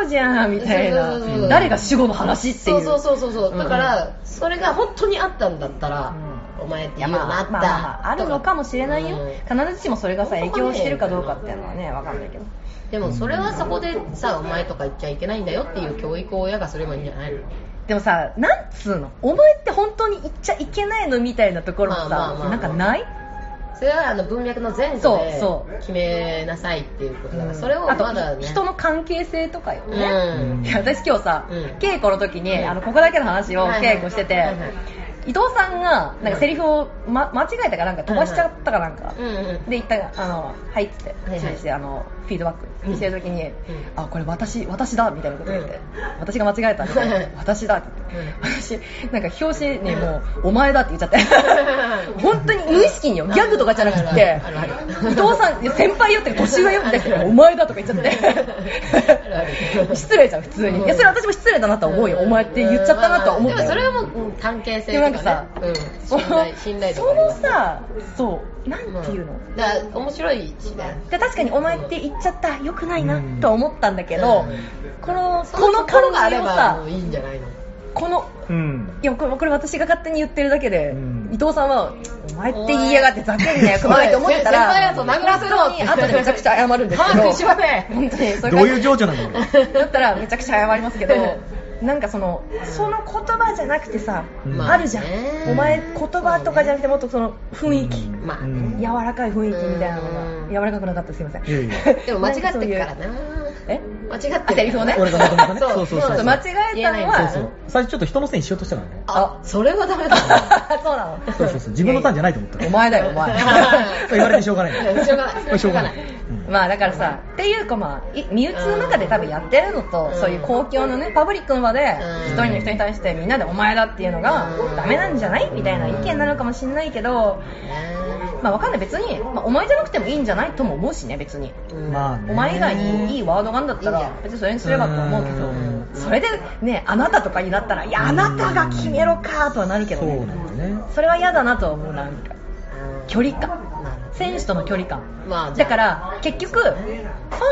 そうじゃんみたいな。誰が死後の話っていう。そうそうそうそうう。んだからそれが本当にあったんだったら、うお前って言うようになった、まあまあまああるのかもしれないよ、うん。必ずしもそれがさ影響してるかどうかっていうのはねわかんないけど。でもそれはそこでさお前とか言っちゃいけないんだよっていう教育を親がすればいいんじゃないの？でもさなんつうの？お前って本当に言っちゃいけないのみたいなところもさ、まあまあまあなんかない？それはあの文脈の前後そうでそう。決めなさいっていうことだから、それをあとまだね。人の関係性とかよね、うん。いや私今日さ、うん。稽古の時に、あのここだけの話を稽古してて、はいはいはい伊藤さんがなんかセリフを、ま、間違えたかなんか飛ばしちゃったかなんか、うんうん。で一旦あの「はい」っつって注意してあのフィードバックしてる時に「あこれ私私だ」みたいなこと言って、うん。私が間違えたみたいなはい私だ」って言って、私なんか表紙にもう「お前だ」って言っちゃって 本当に無意識によギャグとかじゃなくて伊藤さん先輩よって年上よってお前だとか言っちゃって。失礼じゃん普通に。いやそれ私も失礼だなとは思うよお前って言っちゃったなとは思ったよ。でもそれはもううん関係性とかさね、うん、信頼 信頼そのさそうなんていうの、だから面白いしね。で確かにお前って言っちゃったよくないなうん。とは思ったんだけど、うん。このそこの心があ感じをればさいいんじゃないの？このうん。いやこれこれ私が勝手に言ってるだけで、うん。伊藤さんは「お前って言いやがってざけんなよ熊谷」って思ってたら先輩やと殴らせろ本当に後でめちゃくちゃ謝るんですけど把握しません本当にそれどういう情緒なのだったらめちゃくちゃ謝りますけどなんかそのその言葉じゃなくてさ、うんあるじゃん、お前言葉とかじゃなくてもっとその雰囲気、まあ柔らかい雰囲気みたいなのがうん。柔らかくなかったすいません。でも間違ってるからなえ？間違ってセリフをね。俺がまとめたねそうそうそうそう。そう間違えたのはそうそう。最初ちょっと人のせいにしようとしたからね。あそれはダメだ。そうなの。そうそうそう。自分のターンじゃないと思った。お前だよお前。そ う言われてしょうがない。しょうがない。こ れしょうがない。しまあだからさっていうかまあい身内の中で多分やってるのと、うん。そういう公共のねパブリックの場でうん。一人の人に対してみんなでお前だっていうのがうん。ダメなんじゃない？みたいな意見なのかもしれないけどまあわかんない。別に、まあ、お前じゃなくてもいいんじゃないとも思うしね別に。うん。まあね。お前以外にいいワードがあるんだったら別にそれにすればとは思うけど。うん。それでねあなたとかになったらいやあなたが決めろかとはなるけどそうねなんだよね。それは嫌だなとは思うなん。か距離感。選手との距離感。まあ。だから結局フ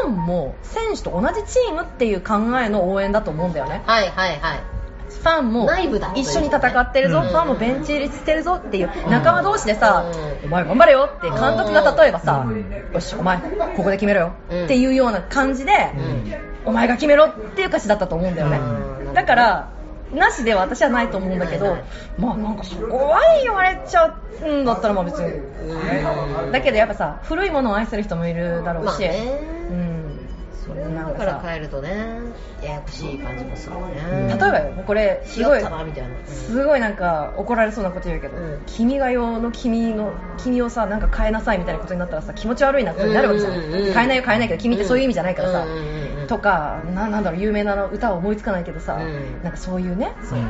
ァンも選手と同じチームっていう考えの応援だと思うんだよね。はいはいはいファンも一緒に戦ってるぞ、うん。ファンもベンチ入りしてるぞっていう仲間同士でさ、うん。お前頑張れよって監督が例えばさ、うん。よしお前ここで決めろよ、うん。っていうような感じで、うん。お前が決めろっていう歌詞だったと思うんだよね、うん。だからなしでは私はないと思うんだけど、まあなんかそこは言われちゃうんだったらまあ別に、うん。だけどやっぱさ古いものを愛する人もいるだろうし、まあね。うんそれなんかだからさ帰るとねややこしい感じもするね。例えばよこれすごい違ったなみたいな。すごいなんか怒られそうなこと言うけど、うん。君が代の君の君をさなんか変えなさいみたいなことになったらさ気持ち悪いなってなるわけじゃん、うん。うんうん。変えないよ変えないけど君ってそういう意味じゃないからさ、うんうんうんうん。とかななんだろう有名な歌は思いつかないけどさ、うん。なんかそういうねそうね。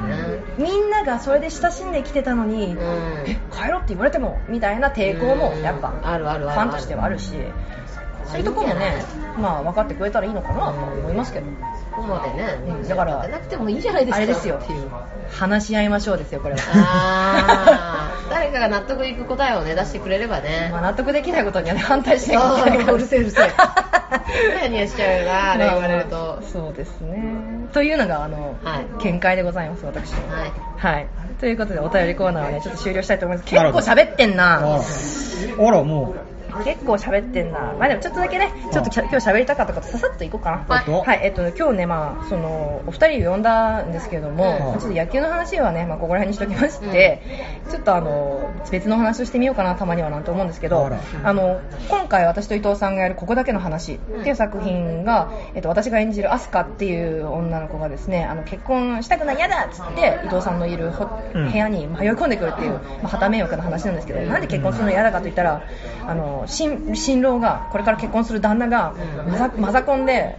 みんながそれで親しんできてたのに、うん。え変えろって言われてもみたいな抵抗もやっぱ、うんあるあるある。ファンとしてはあるしそういうところもねまあ分かってくれたらいいのかなとは思いますけど。ここまでね。うんだからなくてもいいじゃないですか。あれですよ。っていう話し合いましょうですよこれは。誰かが納得いく答えをね出してくれればね。まあ納得できないことにはね反対しなきゃいけないう。るせえうるせえ。ニヤニヤしちゃうよなあれ言われると。そうですね。というのがあの、はい。見解でございます私。のはい。はい。ということでお便りコーナーはねちょっと終了したいと思います。結構喋ってんな。あらもう結構喋ってんな。まあでもちょっとだけね、ちょっと今日喋りたかったことささっといこうかな。はい。はい、えっと、今日ね、まあ、その、お二人を呼んだんですけども、うん。ちょっと野球の話はね、まあ、ここら辺にしときまして、ちょっとあの、別の話をしてみようかな、たまにはなんて思うんですけど、あの、今回私と伊藤さんがやるここだけの話っていう作品が、えっと、私が演じるアスカっていう女の子がですね、あの、結婚したくない、嫌だっつって、伊藤さんのいる部屋に迷い込んでくるっていう、まあ、旗迷惑な話なんですけど、なんで結婚するの嫌だかと言ったら、あの、新、新郎が、これから結婚する旦那が、マザマザコンで、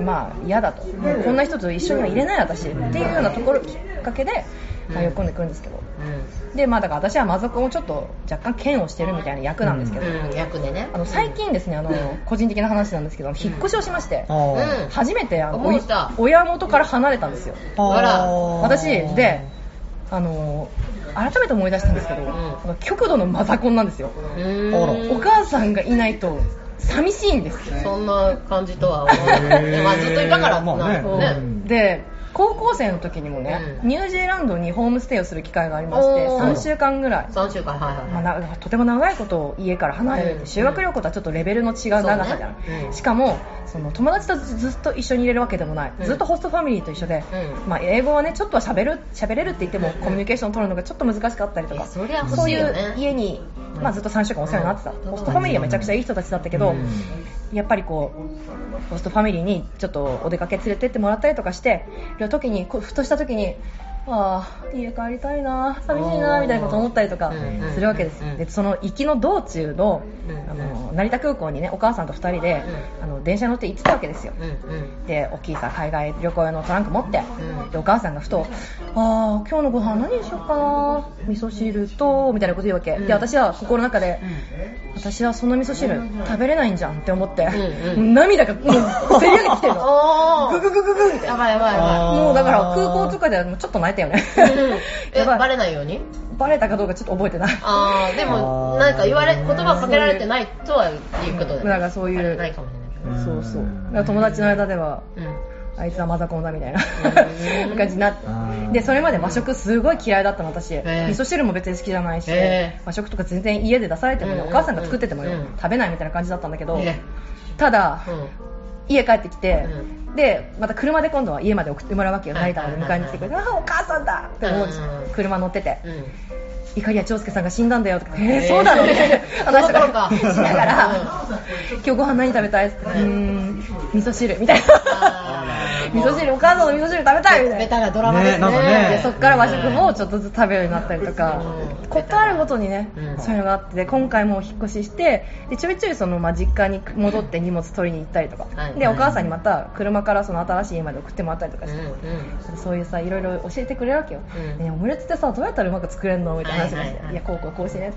まあ嫌だと。こんな人と一緒にはいれない私。っていうようなところきっかけで迷い込んでくるんですけど。で、まあだから私はマザコンをちょっと若干嫌悪してるみたいな役なんですけど、うん、役でね。あの、最近ですね、あの、個人的な話なんですけど、引っ越しをしまして、初めてあの親元から離れたんですよ。あら。私、で、あの、改めて思い出したんですけど、あの極度のマザコンなんですよ。お母さんがいないと寂しいんです。そんな感じとは思わない。まあずっといたからまあね。ね。うん。で高校生の時にもね、うん。ニュージーランドにホームステイをする機会がありましておー。3週間ぐらい、3週間、はいはいまあなとても長いこと家から離れるって、うん。修学旅行とはちょっとレベルの違う長さじゃん、ね。うん。しかもその友達とずっと一緒にいれるわけでもない、うん。ずっとホストファミリーと一緒で、うん。まあ、英語はねちょっとは喋る喋れるって言ってもコミュニケーション取るのがちょっと難しかったりとか。そそういう家に、まあ、ずっと3週間お世話になってた、うん。ホストファミリーはめちゃくちゃいい人たちだったけど、うん。やっぱりこうホストファミリーにちょっとお出かけ連れてってもらったりとかしてる時にふとした時にああ家帰りたいな寂しいなみたいなこと思ったりとかうんするわけです、うんでその行きの道中のうんあの成田空港にねお母さんと2人であの電車に乗って行ってたわけですよ。うんうん。で大きいさ海外旅行用のトランク持って、うんでお母さんがふと「ああ今日のご飯何にしようかな味噌汁と」みたいなこと言うわけ、うん。で私は心の中で、私はその味噌汁食べれないんじゃんって思って、うんうん。涙がもうせり上げてきてるの。グググググみたいなやばいやばいやばい。もうだから空港とかではもうちょっと泣いたよね。え、バレないように？バレたかどうかちょっと覚えてない。あー、でも、あー。なんか言われ、言葉かけられてないとはいうことで。なんかそういうないかもしれない。そうそう。友達の間ではうん。あいつはマザコンだみたいなうん。感じになって。あー。でそれまで和食すごい嫌いだったの私、え味噌汁も別に好きじゃないし、え和食とか全然家で出されてもね、うん。お母さんが作っててもね、うん。食べないみたいな感じだったんだけど、えただ、うん。家帰ってきて、うでまた車で今度は家まで送ってもらうわけよ。はい成田まで迎えに来てくれて、ああお母さんだって思うんですようん車乗ってて、うん。いかりや長介さんが死んだんだよとか、えー、そうなの？みたいな話とかか。しながら、うん。今日ご飯何食べたい？ってうーん。味噌汁みたいな。味噌汁お母さんの味噌汁食べたいみたいな。ベタなドラマですね。そっから和食もちょっとずつ食べるようになったりとか。うん、ことあるごとにね、うん。そういうのがあって、で今回もお引っ越しして、でちょいちょいその、まあ、実家に戻って荷物取りに行ったりとか、はい。でお母さんにまた車からその新しい家まで送ってもらったりとかして、うんうん。そういうさ、いろいろ教えてくれるわけよ。うん。ねオムレツってさ、どうやったらうまく作れるの？みたいな話をして、はいはいや、こうこうこうしてね。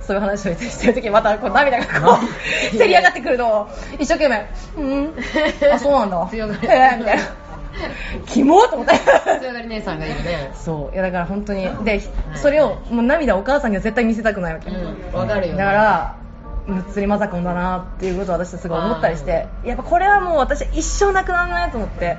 そういう話をしてるときにまたこう涙がこう、せ り上がってくるのを、一生懸命、うん、あ、そうなんだ。強がりえーみたいな。キモーと思って。強がり姉さんがいるね。そう。いや、だから本当に。で、それを、もう涙をお母さんには絶対見せたくないわけ。うん。わかるよ。だか、ら、むっつりマザコンだなっていうことを私はすごい思ったりして、やっぱこれはもう私は一生なくならないと思って、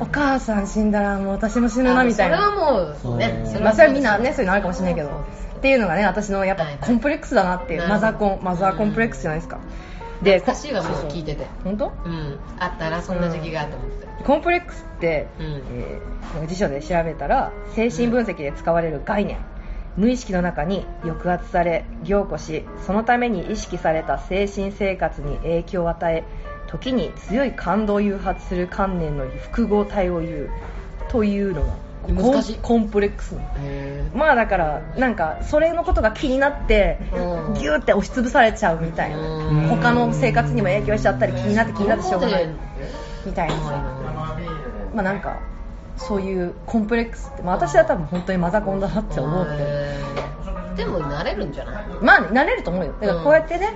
お母さん死んだらもう私も死ぬなみたいな。それはもう、ね。まあそれはみんなね、そういうのあるかもしれないけど。っていうのがね、私のやっぱコンプレックスだなっていう、マザコン、マザーコンプレックスじゃないですか。で、懐かしいわ、もう聞いてて。本当？うん。あったな、そんな時期がと思って。コンプレックスって、うんえー辞書で調べたら精神分析で使われる概念、無意識の中に抑圧され凝固しそのために意識された精神生活に影響を与え時に強い感動を誘発する観念の複合体を言うというのが難しい。コンプレックスへまあだからなんかそれのことが気になってうん。ギューって押しつぶされちゃうみたいな。うん。他の生活にも影響しちゃったり気になって気になってしょうがない。みたいな。さまあなんかそういうコンプレックスって、まあ、私は多分本当にマザコンだなって思うけどでも慣れるんじゃない？まあ慣れると思うよ。だからこうやってね、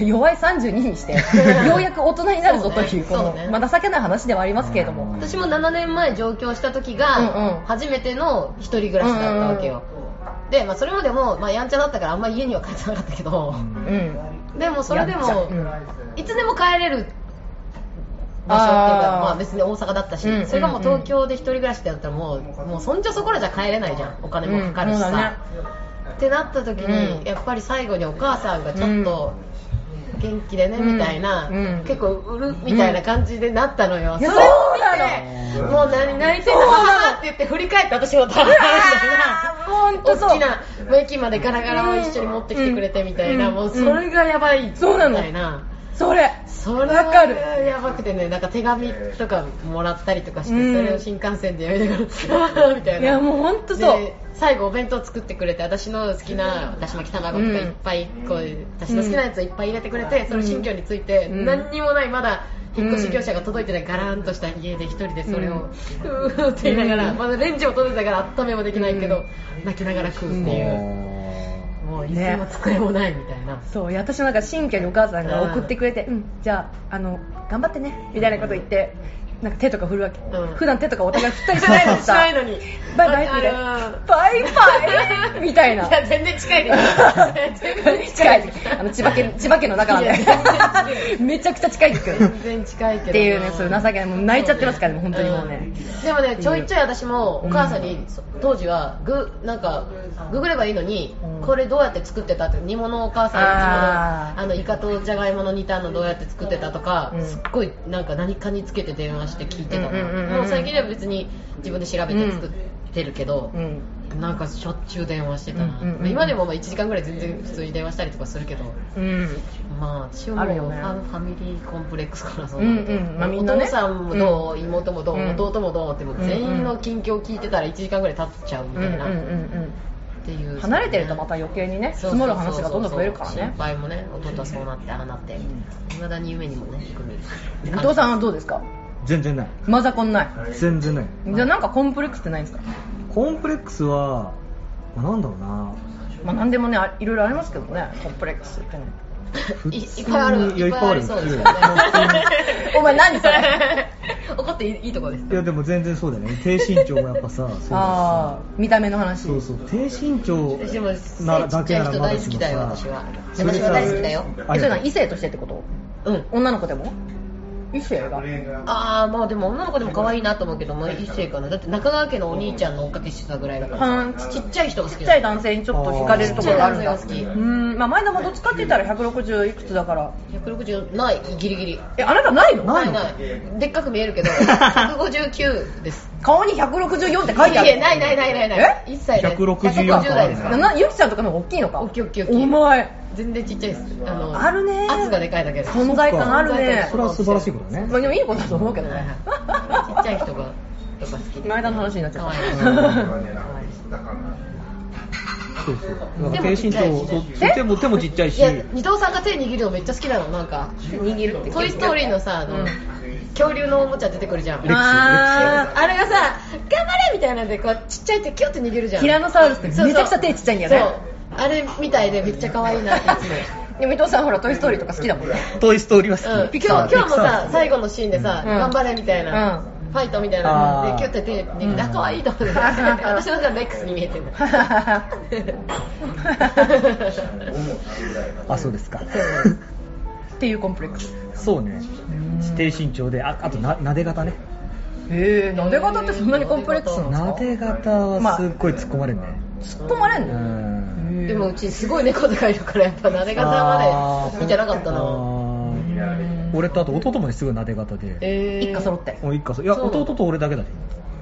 弱い32にして ようやく大人になるぞというこのまあ情けない話ではありますけれども。私も7年前上京した時うんがうん。初めての一人暮らしだったわけよ、で、まあ、それまでも、まあ、やんちゃだったからあんま家には帰ってなかったけど、うん。でもそれでも、いつでも帰れる場所っていうかまあ、別に大阪だったし、うんうんうん。それがもう東京で一人暮らしってやったらもうもうそんじょそこらじゃ帰れないじゃん。お金もかかるしさ、うんね。ってなった時に、うん。やっぱり最後にお母さんがちょっと元気でねうん。みたいな、うん。結構売るみたいな感じでなったのよ、いやそれを見てもう何泣いてんの。そうなって言って振り返って私も食べたみたいな大きな駅までガラガラを一緒に持ってきてくれてみたいな、うん。もうそれがやばいみたいな。それ。それわかる。はやばくてね、なんか手紙とかもらったりとかして、うん。それを新幹線でやりながら、みたいな。いやもうほんとそう。で最後お弁当作ってくれて、私の好きなだし巻き卵とかいっぱい、こう、私の好きなやつをいっぱい入れてくれて、その新居について、うん。何にもない、まだ、引っ越し業者が届いてないガラーンとした家で一人でそれを、うーって言いながら、うん。まだレンジも届いてたから温めもできないけど、泣きながら食うっていう、もう椅子も机もないみたいな。そう私もなんか新居にお母さんが送ってくれて、うん、じゃああの頑張ってねみたいなこと言ってなんか手とか振るわけ、うん。普段手とかお互い振ったりしないのに しさないのに。バイバイみたいわなバイバイみたいな。いや、全然近いです。全然近い。あの千葉県千葉県の中なんで。めちゃくちゃ近いですけど全然近いけどな。っていうねそういう情けない。もう泣いちゃってますからね本当にもうね、ん。でもね、ちょいちょい私もお母さんに、そ当時はグなんかググればいいのに、うん。これどうやって作ってたって煮物をお母さんいつもあのイカとじゃがいもの煮たのどうやって作ってたとか、うん。すっごいなんか何かにつけて電話して聞いてたの、うんうんうんうん。もう最近では別に自分で調べて作ってるけど、うん。なんかしょっちゅう電話してたな、うんうんうん今でもまあ1時間ぐらい全然普通に電話したりとかするけどうん。まあ私はもうねァ,、ファミリーコンプレックスからそううんなって、うん。まあみんなね。お父さんもどう、妹もどう、うん。弟もどう？ってもう全員の近況を聞いてたら1時間ぐらい経っちゃうみたいな、うんうんうんっていう。うん離れてるとまた余計にね積もる話がどんどん増えるからね。心配もね弟はそうなってああなって。いまだに夢にもね来る。伊藤さんはどうですか？全然ない。マザコンない。全然ない。じゃあなんかコンプレックスってないんですか？コンプレックスは、まあ、なんだろうな。まあ何でもねあいろいろありますけどねコンプレックスってね。いいっぱいある。いやいっぱいあるそうですよね。お前何それ？怒っていいいいとこですいやでも全然そうだよね。低身長もやっぱさそうだし。ああ見た目の話。そうそう。低身長私もなら背ちっちゃい人大好きだよ。だけ私はそれさ私は大好きだよ。えそれな異性としてってこと？うん。女の子でも？異性がああまあでも女の子でも可愛いなと思うけど、まあ、異性かなだって中川家のお兄ちゃんの追っかけしてたぐらいだから。はんさちっちゃい人が好ちっちゃい男性にちょっと惹かれるところがあるんだ。好きうーん。まあ前田もどっちかって言ったら160いくつだから。160ないギリギリ。えあなたないの？ないのないでっかく見えるけど159です。顔に164って書いてある。いやないないないないない。一切ない。164 150代です。からななゆきちゃんとかの方が大きいのか？大きい大きい大きい。お前全然ちっちゃいです。あのあるね。圧がでかいだけです。存在感あるね。それは素晴らしいことだね。まあでもいいことだと思うけどはいね。はいちっちゃい人がとか好きで。前田の話になっちゃっ可愛い。そうそう低身長手も手もちっちゃい。しい。や二藤さんが手握るのめっちゃ好きなのなんか握るってトイ・ストーリーのさあの、うん恐竜のおもちゃ出てくるじゃんああれがさ頑張れみたい。なんでこうちっちゃい。手キュッて握るじゃんティラノサウルスってめちゃくちゃ手ちっちゃい。んだよねあれみたいでめっちゃ可愛いなっていつも。でも伊藤さんほら「トイ・ストーリー」とか好きだもんね。トイ・ストーリーはうん、好き、今日今日もさ最後のシーンでさ、うん。頑張れみたいな、うん。ファイトみたいなでキュッて手握っ可愛いと思って。私の中でレックスに見えてる あそうですか。っていうコンプレックス。そうね。低身長でああとななで型ね。へえなで型ってそんなにコンプレックスなんですか？なで型はすっごい突っ込まれるね、突っ込まれんうのんでもうちすごい猫でかいるからやっぱ撫で方まで見てなかったな。俺とあと弟もねすごいなで型で、えー。一家揃って。お一家そいや弟と俺だけだね。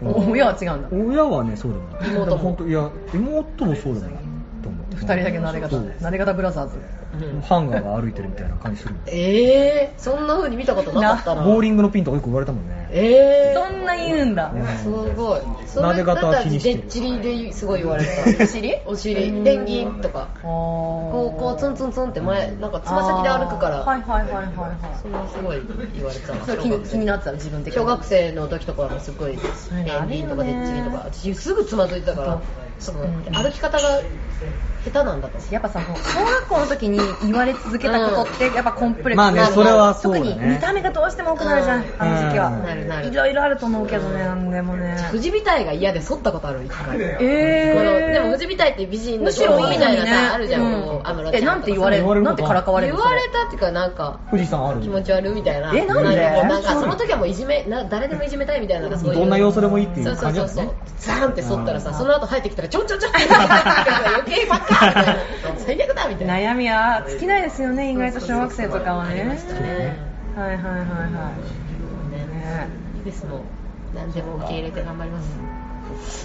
お親は違うんだ。親はねそうでもない妹も本当いや妹もそうでもないと思う。二人だけなで型そうなで型ブラザーズ。うんハンガーが歩いてるみたいな感じするえー、そんな風に見たことなかったな。ボーリングのピンとかよく言われたもんね。えー、そんな言うんだ。すごい。それだったら気にしてるでっちりですごい言われたお尻？お尻。電銀とか。ここうこうツンツンツンって前なんかつま先で歩くから。はいはいはいはいはい。それはすごい言われたな。それ気に気になってたら自分的に。小学生の時とかもすごいいうのあるよね。電銀とかでっちりとか。私すぐつまずいてたからそのうん歩き方が下手なんだと。やっぱさ小学校の時に言われ続けたことってやっぱコンプレックスまあねそれはそうだ特ねに見た目がどうしても多くなるじゃんうん。あの時期は。うん。なるなるいろいろあると思うけどねなんでもね。富士美体が嫌で剃ったことある一回。えー。でも富士美体って美人のむしろいみたいなさあるじゃん、うん。えなんて言われ言われるなんてからかわれるの？言われたっていうかなんか富士山ある気持ち悪いみたいな。えなんで？なんかその時はもういじめな誰でもいじめたいみたいなそういう。どんな要素でもいいっていうそうそうそうそう。ザーンって剃ったらさその後入ってきたらちょんちょんちょん。っ て余計ばっか 最悪だみたいな。悩みは尽きないですよね意外と小学生とかはね。はいはいはいはい。ね。いいですもん。何でも受け入れて頑張ります。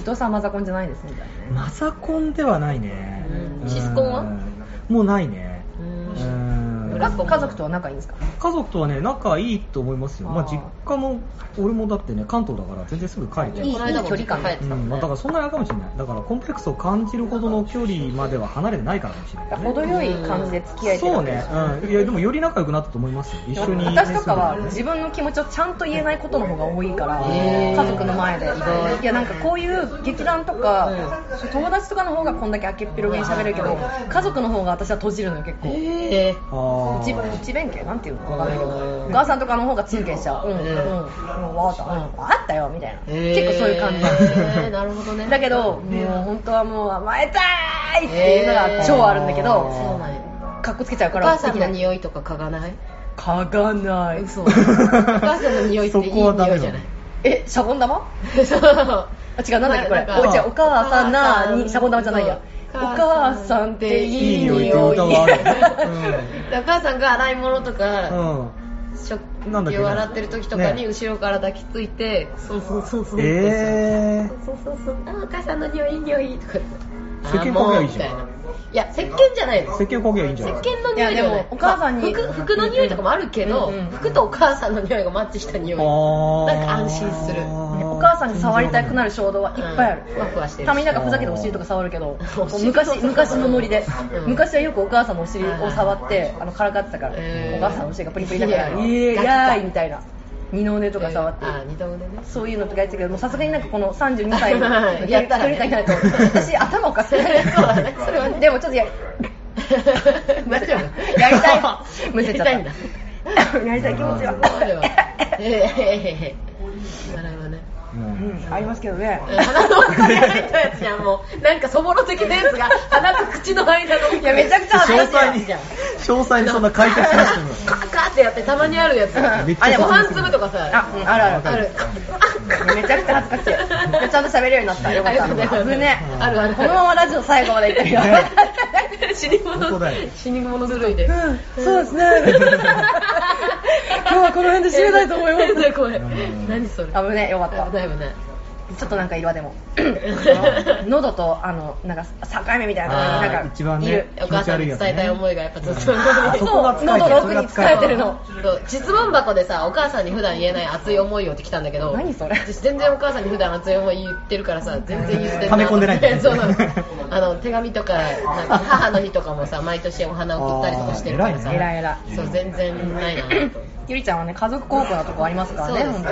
伊藤さんマザコンじゃないですね。マザコンではないね。うん。シスコンは？うん。もうないねうんうん裏家家族とは仲いいんですか？家族とはね仲いいと思いますよ。まあ実家も俺もだってね関東だから全然すぐ帰れちゃう。距離感帰ってたもうんんまあ、ねだからそんなにあれかもしれない。だからコンプレックスを感じるほどの距離までは離れてないからかもしれない、ね、程よい感じで付き合えてるそうね。うん、いやでもより仲良くなったと思いますよ。一緒に、ね、私とかは自分の気持ちをちゃんと言えないことの方が多いから家族の前で。いやなんかこういう劇団とか、友達とかの方がこんだけ明けっぴろげに喋れるけど家族の方が私は閉じるのよ結構。ええあー内内弁慶なんていうのかわかんないけどお母さんとかの方が通見しちゃう。うん。うん。うん分かったうん分かったよみたいな。結構そういう感じ。なんですよえー。なるほどね。だけどもう本当はもう甘えたいっていうのが超あるんだけそうどなんや。かっこつけちゃうおから母さんのい匂いとか嗅がない？嗅がない。嘘。お 母さんの匂いっていい匂いじゃない？えシャボン玉？そう。あ違うなんだっけこれ。お母さんなにシャボン玉じゃないや。お母さんっていい匂いいい匂いって歌がある でお母さんが洗い物とか、うん。食器を洗ってる時とかにね後ろから抱きついて、そうそうそうそうえそうそうそうあお母さんの匂いいい匂い。とか石鹸かけりゃいいじゃん。いな。いや石鹸じゃないの。ー、石鹸かけりゃいいんじゃ石ない？鹸の匂いでもお母さんにまあ服服の匂いとかもあるけど、うんうん服とお母さんの匂いがマッチした匂い。なんか安心する。ねお母さんに触りたくなる衝動はいっぱいある、うん。ふわふわしてるたまになんかふざけてお尻とか触るけど昔昔のノリで、うん。昔はよくお母さんのお尻を触ってあのからかってたから、お母さんのお尻がプリプリだから「いやイエーイガキかやーい」みたいな二の腕とか触って、あ二度腕ね。そういうのとかやってたけどさすがになんかこの32歳 のやったらねになると私頭おかしくなるそうだね。それはね。でもちょっとや 大丈夫。やりたい。むせちゃった。やりたいんだやりたい気持ちはええなるほど。ねうんうんありますけどね。鼻の奥に入ったやつじゃんもうなんかそぼろ的なやつが鼻と口の間の いやめちゃくちゃ恥ずかしい詳細にじゃん詳細にそんな解説しなくてもカッカーってやってたまにあるやつ。めっちゃあでもご飯粒とかさ。あ、うんある。ある。ある。めちゃくちゃ恥ずかしい。ちゃんと喋れるようになった。よかった危ねあるある。このままラジオ最後までいったけど死に物本当だよ死に物狂いで。うん。そうですね。今日はこの辺で締めたいと思います。すごいん。何それ。危ねよかった。危ない危ないちょっとなんかいるわでも。喉とあのなんか境目みたいなところにあーなんか一番ねいる。お母さんに伝えたい思いがやっぱずっと。あそ喉奥に疲れてるの。質問箱でさお母さんに普段言えない熱い思いをって来たんだけど何それ？私全然お母さんに普段熱い思い言ってるからさ全然言って溜め込んでないんだね。そうなの。あの手紙とかなんか母の日とかもさ毎年お花送ったりとかしてるからさ。あー偉い偉い。そう全然ないなとゆりちゃんはね家族孝行なとこありますからねそうですね。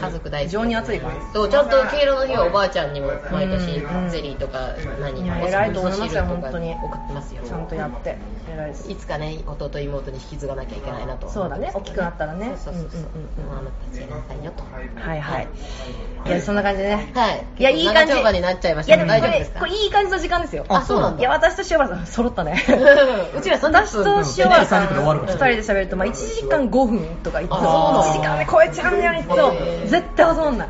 家族大好き。非常に熱いから。そうちゃんと敬老の日はおばあちゃんにも毎年うんゼリーとか何いやお偉いと思いますよ本当に送ってますよ。ちゃんとやって。偉いです。いつかね弟妹に引き継がなきゃいけないなとそうだね。大きくなったらね。そうそうそうそう。うんうんうんうん。あなたたちやりたいよと。はいはい。い。やそんな感じでね。はい。いやいい感じ。になっちゃいまいしたけどやでもこれ大丈夫ですか？これいい感じの時間ですよ。あそうなんだ。いや私と塩原さん揃ったね。うちら30 私と分塩原さん30分で終わるから2人で喋るとまあ1時間5分とか言ってあそう1なんだ時間で超えちゃうんだよねとへー。絶対収まんない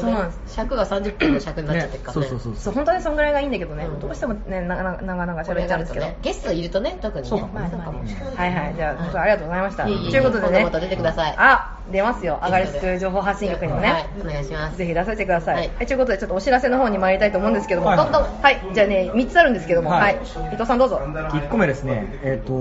そうなんです尺が30分の尺になっちゃってるからね。そうそうそうそう。本当にそんぐらいがいいんだけどね、うん。どうしてもねなかなかなかなかこれ喋っちゃうんですけど、ねゲストいるとね特にね。そうか。もまあまあそうかもねはいはい。じゃあありがとうございました。ということでね。また出てください。あ出ますよ。アガリスク情報発信局にもね、はい。お願いします。ぜひ出させてください。ははい。い、とい。うことで、ちょっとお知らせの方に参りたいと思うんですけども、はいどんどん、はい、じゃあね、3つあるんですけども、は、はい。い伊藤さんどうぞ。1個目ですね、えっ、と、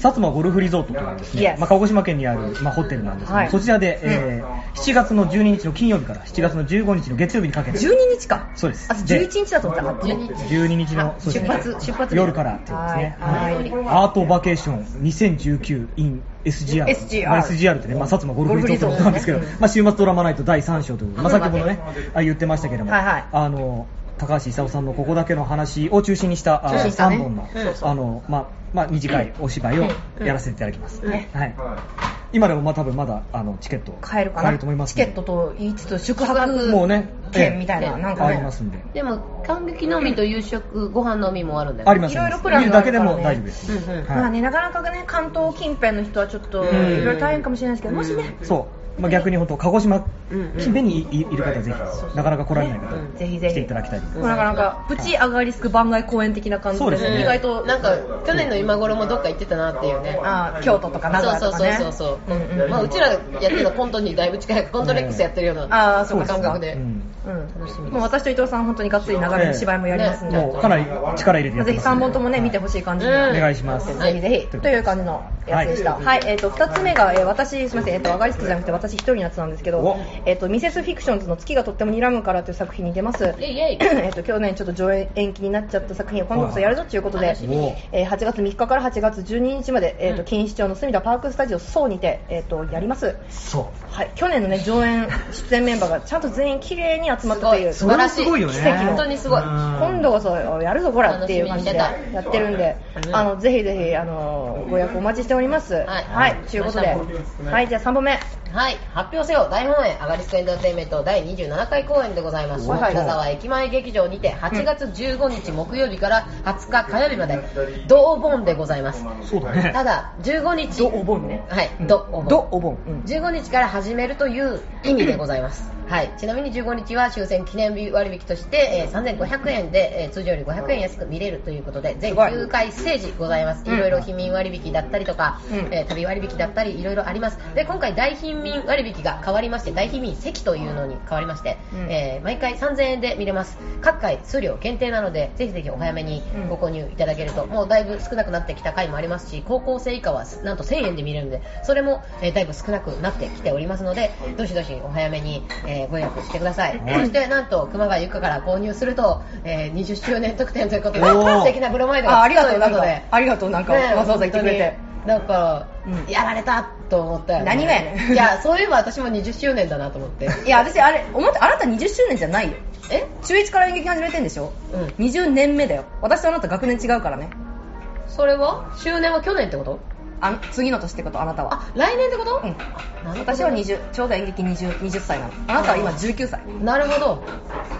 薩摩ゴルフリゾートというですね、まあ、鹿児島県にある、まあ、ホテルなんですけど、はい。そちらで、えー7月の12日の金曜日から7月の15日の月曜日にかけて、12日か。そうです。あ、11日だと思った。ら、12日12日の、出発出発日。夜からっていうですね、はいはい。アートバケーション2019 in SGR。SGR まあ SGR ってね、まあ、薩摩ゴルフリゾートなんですけど、まあ、週末ドラマナイト第3章ということで、まあ、先ほどね、あ言ってましたけども、はいはい。あの、高橋勲さんのここだけの話を中心にした、あ中心にしたね。3本の、まあ、まあ、短いお芝居をやらせていただきます。ねはい。今でもまあ多分まだあのチケット買えるかな？買えると思いますチケットと言いつつ、宿泊もうね券みたいな、ええなんかね。ありま、すんで。でも感激のみと夕食ご飯のみもあるんだよありますいろいろプラン見るだけでがあるからねも大丈夫です。うんうん。はい。まあね、なかなかね、関東近辺の人はちょっと、ん。いろいろ大変かもしれないですけど、もしね、そう。まあ、逆に本当鹿児島近辺にいいる方はぜひなかなか来られない方、うんぜひぜひ。来ていただきたいです、なかなかプチアガリスク番外公演的な感じでそうですね。意外となんか去年の今頃もどっか行ってたなっていうね。あー京都とか名古屋とかね。そうそうそうそう、う。んうんまあ、うちらやってるのコントにだいぶ近いコントレックスやってるようなあーそうか感覚で、うん。うん楽しみもう私と伊藤さん本当にがっつり長めの芝居もやりますんで、かなり力入れてぜひます3本ともね見てほしい感じにうん。お願いします、ぜひぜひという感じのやつでした。はい、えっ、と2つ目が、えー私すみません、えっ、とアガリスクじゃなくて私一人のやつなんですけどお、えっ、とミセスフィクションズの月がとっても睨むからという作品に出ます。え っと去年ちょっと上演延期になっちゃった作品を今度こそやるぞということでえー8月3日から8月12日まで、えっ、とうん。錦糸町の隅田パークスタジオソーにてえっ、とやります。はい、去年のね上演出演メンバーがちゃんと全員綺麗に集まったという。素晴らしい本当にすごい。うん。今度こそやるぞこらっていう感じでやってるんで、う。んあのぜひぜひあのご予約お待ちしております。はい。ということで、はい。じゃあ3本目。はい、発表せよ。大本営アガリスクエンターテインメント第27回公演でございます。はいはい。金沢駅前劇場にて8月15日木曜日から20日火曜日まで同お盆でございます。そうだね。ただ15日どお盆ね。はい。どお盆。どお盆。うん。15日から始めるという意味でございます。はい。ちなみに15日は終戦記念日割引として、えー3500円で、えー通常より500円安く見れるということで、全すごい9回ステージございます。うんいろいろ避民割引だったりとか、うんえー旅割引だったり、いろいろあります。で、今回大貧民割引が変わりまして、大貧民席というのに変わりまして、うんえー毎回3000円で見れます。各回数量限定なので、ぜひぜひお早めにうんご購入いただけると、もうだいぶ少なくなってきた回もありますし、高校生以下はなんと1000円で見れるので、それも、えーだいぶ少なくなってきておりますので、どしどしお早めに、えーご予約してください。はいそして、なんと、熊谷ゆかから購入すると、えー20周年特典ということで、素敵なブロマイドあがありがとうなんかということで。ありがとうなんかねわざわざ言ってくれて。なんか、うんやられたと思ったよ、ね。何がやねんいや、そういえば私も20周年だなと思って。いや私あれ思ってあなた20周年じゃないよ。え？中1から演劇始めてんでしょ？うん。20年目だよ。私とあなた学年違うからね。それは？周年は去年ってこと？あ次の年ってこと？あなたは。あ、来年ってこと？うん。私は20ちょうど演劇 20, 20歳なの。あなたは今19歳。なるほど。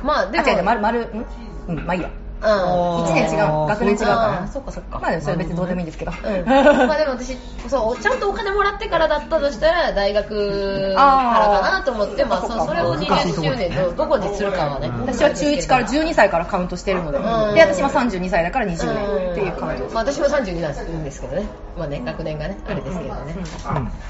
まあ、でも。あ違う違う丸丸ん？うんまあいいや。うん。1年違う。学年違うから。そっかそっか。まあそれ別にどうでもいいんですけど。うん、まあでも私そうちゃんとお金もらってからだったとしたら大学からかなと思ってまあそそうそれを20周年どどこにするかはね。私は中1から12歳からカウントしてるので、うん。で私は32歳だから20年っていうカウント。まあ、私も32なんですけどね。まあね学年がねあれですけどね、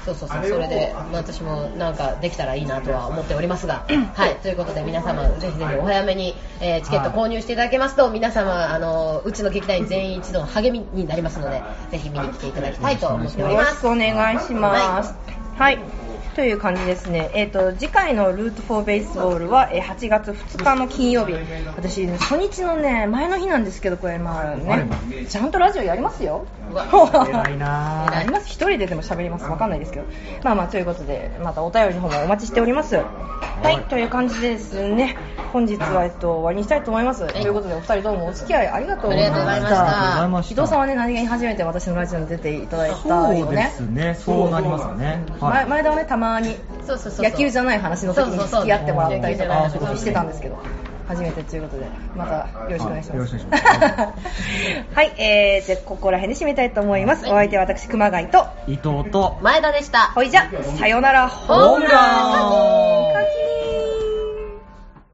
そうそうそう。それで、まあ、私もなんかできたらいいなとは思っておりますが。はい。ということで皆様ぜひぜひお早めに、えーチケット購入していただけますと皆様あのうちの劇団員全員一同の励みになりますのでぜひ見に来ていただきたいと思っておりますよろしくお願いします。はい。という感じですね。えっ、と、次回のルートフォーベースボールは、えー8月2日の金曜日。私、初日のね、前の日なんですけど、これ、まあね、ちゃんとラジオやりますよ。偉いな やります。一人ででも喋ります。わかんないですけど。まあまあ、ということで、またお便りの方もお待ちしております。はい、という感じですね。本日は、えっと、終わりにしたいと思います。ということで、お二人どうもお付き合いありがとうございました。伊藤さんはね、何気に初めて私のラジオに出ていただいたそうでよね。すねそうなりますよねはい前前田はね、たまに。野球じゃない話の時に付き合ってもらったりとかしてたんですけど、初めてということで、またよろしくお願いします。はいえー、じゃあここら辺で締めたいと思います。お相手は私、熊谷と、伊藤と前田でした。ほいじゃ、さよなら、ホームランカキーン